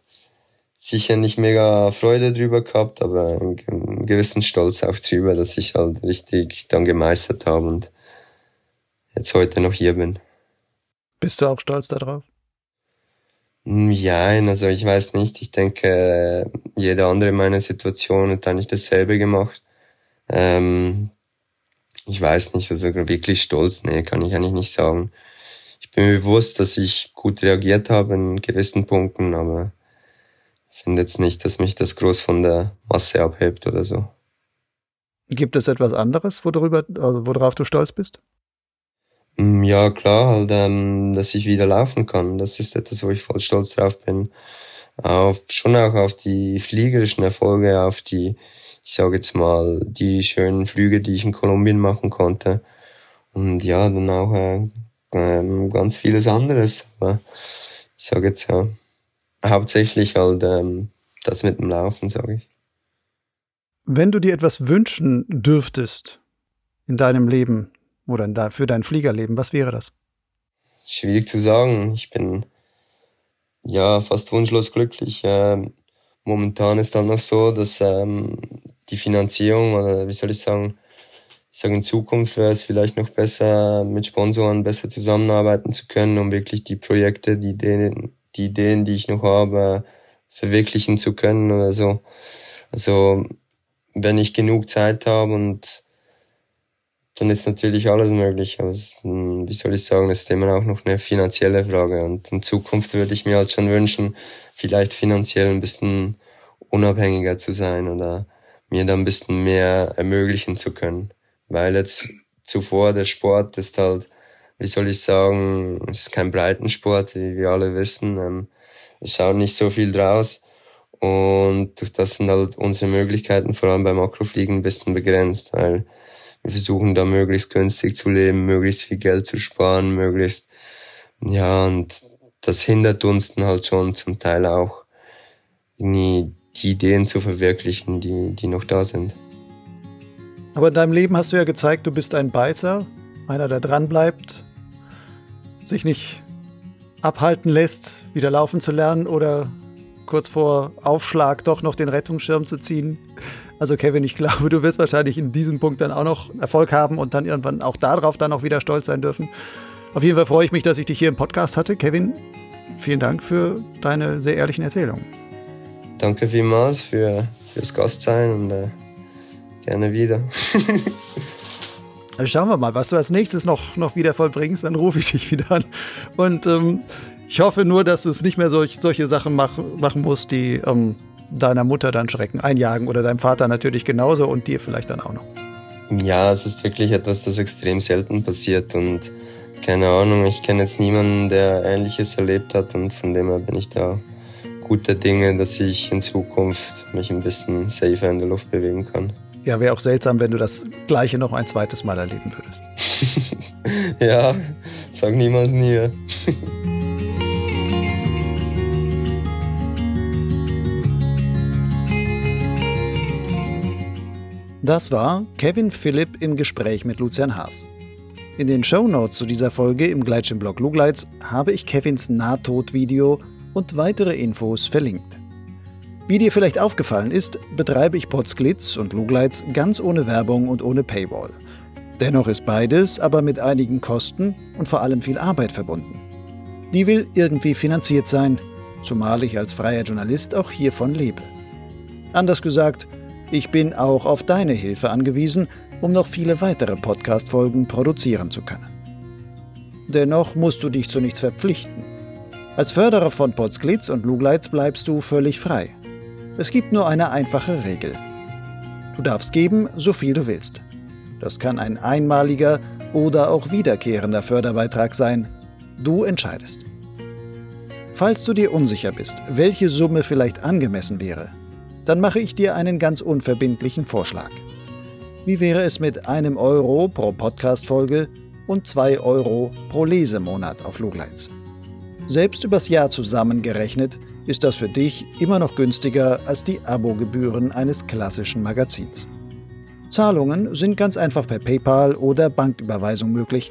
Speaker 1: sicher nicht mega Freude drüber gehabt, aber einen gewissen Stolz auch drüber, dass ich halt richtig dann gemeistert habe und jetzt heute noch hier bin.
Speaker 2: Bist du auch stolz darauf?
Speaker 1: Ja, also ich weiß nicht. Ich denke, jeder andere in meiner Situation hat eigentlich dasselbe gemacht. Ähm, ich weiß nicht, also wirklich stolz, nee, kann ich eigentlich nicht sagen. Ich bin mir bewusst, dass ich gut reagiert habe in gewissen Punkten, aber ich finde jetzt nicht, dass mich das groß von der Masse abhebt oder so.
Speaker 2: Gibt es etwas anderes, worüber, also worauf du stolz bist?
Speaker 1: Mm, ja, klar, halt, ähm, dass ich wieder laufen kann. Das ist etwas, wo ich voll stolz drauf bin. Auf, schon auch auf die fliegerischen Erfolge, auf die, ich sage jetzt mal, die schönen Flüge, die ich in Kolumbien machen konnte. Und ja, dann auch äh, äh, ganz vieles anderes. Aber ich sage jetzt ja, hauptsächlich halt ähm, das mit dem Laufen, sage ich.
Speaker 2: Wenn du dir etwas wünschen dürftest in deinem Leben oder für dein Fliegerleben, was wäre das?
Speaker 1: Schwierig zu sagen. Ich bin ja fast wunschlos glücklich. Ähm, momentan ist dann noch so, dass ähm, die Finanzierung oder wie soll ich sagen, ich sage, in Zukunft wäre es vielleicht noch besser, mit Sponsoren besser zusammenarbeiten zu können, um wirklich die Projekte, die Ideen, die Ideen, die ich noch habe, verwirklichen zu können oder so. Also, wenn ich genug Zeit habe und dann ist natürlich alles möglich. Aber ist, wie soll ich sagen, das ist immer auch noch eine finanzielle Frage. Und in Zukunft würde ich mir halt schon wünschen, vielleicht finanziell ein bisschen unabhängiger zu sein oder mir dann ein bisschen mehr ermöglichen zu können. Weil jetzt zuvor der Sport ist halt, wie soll ich sagen, es ist kein Breitensport, wie wir alle wissen. Ähm, es schaut nicht so viel draus. Und durch das sind halt unsere Möglichkeiten, vor allem beim Makrofliegen, ein bisschen begrenzt, weil wir versuchen da möglichst günstig zu leben, möglichst viel Geld zu sparen, möglichst, ja, und das hindert uns dann halt schon zum Teil auch, die Ideen zu verwirklichen, die, die noch da sind.
Speaker 2: Aber in deinem Leben hast du ja gezeigt, du bist ein Beißer, einer, der dranbleibt, sich nicht abhalten lässt, wieder laufen zu lernen oder kurz vor Aufschlag doch noch den Rettungsschirm zu ziehen. Also Kevin, ich glaube, du wirst wahrscheinlich in diesem Punkt dann auch noch Erfolg haben und dann irgendwann auch darauf dann auch wieder stolz sein dürfen. Auf jeden Fall freue ich mich, dass ich dich hier im Podcast hatte. Kevin, vielen Dank für deine sehr ehrlichen Erzählungen.
Speaker 1: Danke vielmals für, fürs Gastsein und äh, gerne wieder.
Speaker 2: Schauen wir mal, was du als nächstes noch, noch wieder vollbringst, dann rufe ich dich wieder an. Und ähm, ich hoffe nur, dass du es nicht mehr solch, solche Sachen mach, machen musst, die ähm, deiner Mutter dann Schrecken einjagen oder deinem Vater natürlich genauso und dir vielleicht dann auch noch.
Speaker 1: Ja, es ist wirklich etwas, das extrem selten passiert und keine Ahnung, ich kenne jetzt niemanden, der Ähnliches erlebt hat und von dem her bin ich da guter Dinge, dass ich in Zukunft mich ein bisschen safer in der Luft bewegen kann.
Speaker 2: Ja, wäre auch seltsam, wenn du das Gleiche noch ein zweites Mal erleben würdest.
Speaker 1: ja, sag niemals nie.
Speaker 2: Das war Kevin Philipp im Gespräch mit Lucian Haas. In den Show Notes zu dieser Folge im Gleitschirmblog Lugleits habe ich Kevins Nahtodvideo und weitere Infos verlinkt. Wie dir vielleicht aufgefallen ist, betreibe ich Potsglitz und Lugleits ganz ohne Werbung und ohne Paywall. Dennoch ist beides aber mit einigen Kosten und vor allem viel Arbeit verbunden. Die will irgendwie finanziert sein, zumal ich als freier Journalist auch hiervon lebe. Anders gesagt, ich bin auch auf deine Hilfe angewiesen, um noch viele weitere Podcast-Folgen produzieren zu können. Dennoch musst du dich zu nichts verpflichten. Als Förderer von Podsglitz und Lugleits bleibst du völlig frei. Es gibt nur eine einfache Regel. Du darfst geben, so viel du willst. Das kann ein einmaliger oder auch wiederkehrender Förderbeitrag sein. Du entscheidest. Falls du dir unsicher bist, welche Summe vielleicht angemessen wäre, dann mache ich dir einen ganz unverbindlichen Vorschlag. Wie wäre es mit einem Euro pro Podcast-Folge und zwei Euro pro Lesemonat auf Lugleits? Selbst übers Jahr zusammengerechnet ist das für dich immer noch günstiger als die Abogebühren eines klassischen Magazins. Zahlungen sind ganz einfach per PayPal oder Banküberweisung möglich.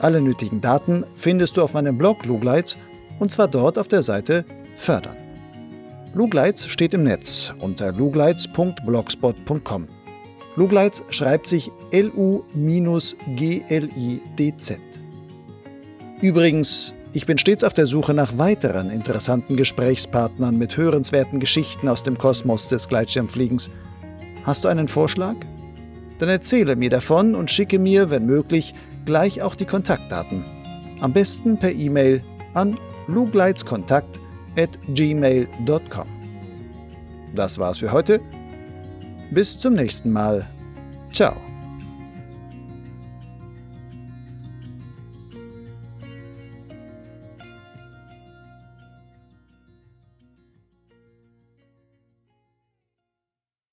Speaker 2: Alle nötigen Daten findest du auf meinem Blog Lugleits und zwar dort auf der Seite Fördern. Lugleitz steht im Netz unter lugleitz.blogspot.com. Lugleitz schreibt sich L-U-G-L-I-D-Z. Übrigens, ich bin stets auf der Suche nach weiteren interessanten Gesprächspartnern mit hörenswerten Geschichten aus dem Kosmos des Gleitschirmfliegens. Hast du einen Vorschlag? Dann erzähle mir davon und schicke mir, wenn möglich, gleich auch die Kontaktdaten. Am besten per E-Mail an lugleitzkontakt at gmail.com. Das war's für heute. Bis zum nächsten Mal. Ciao.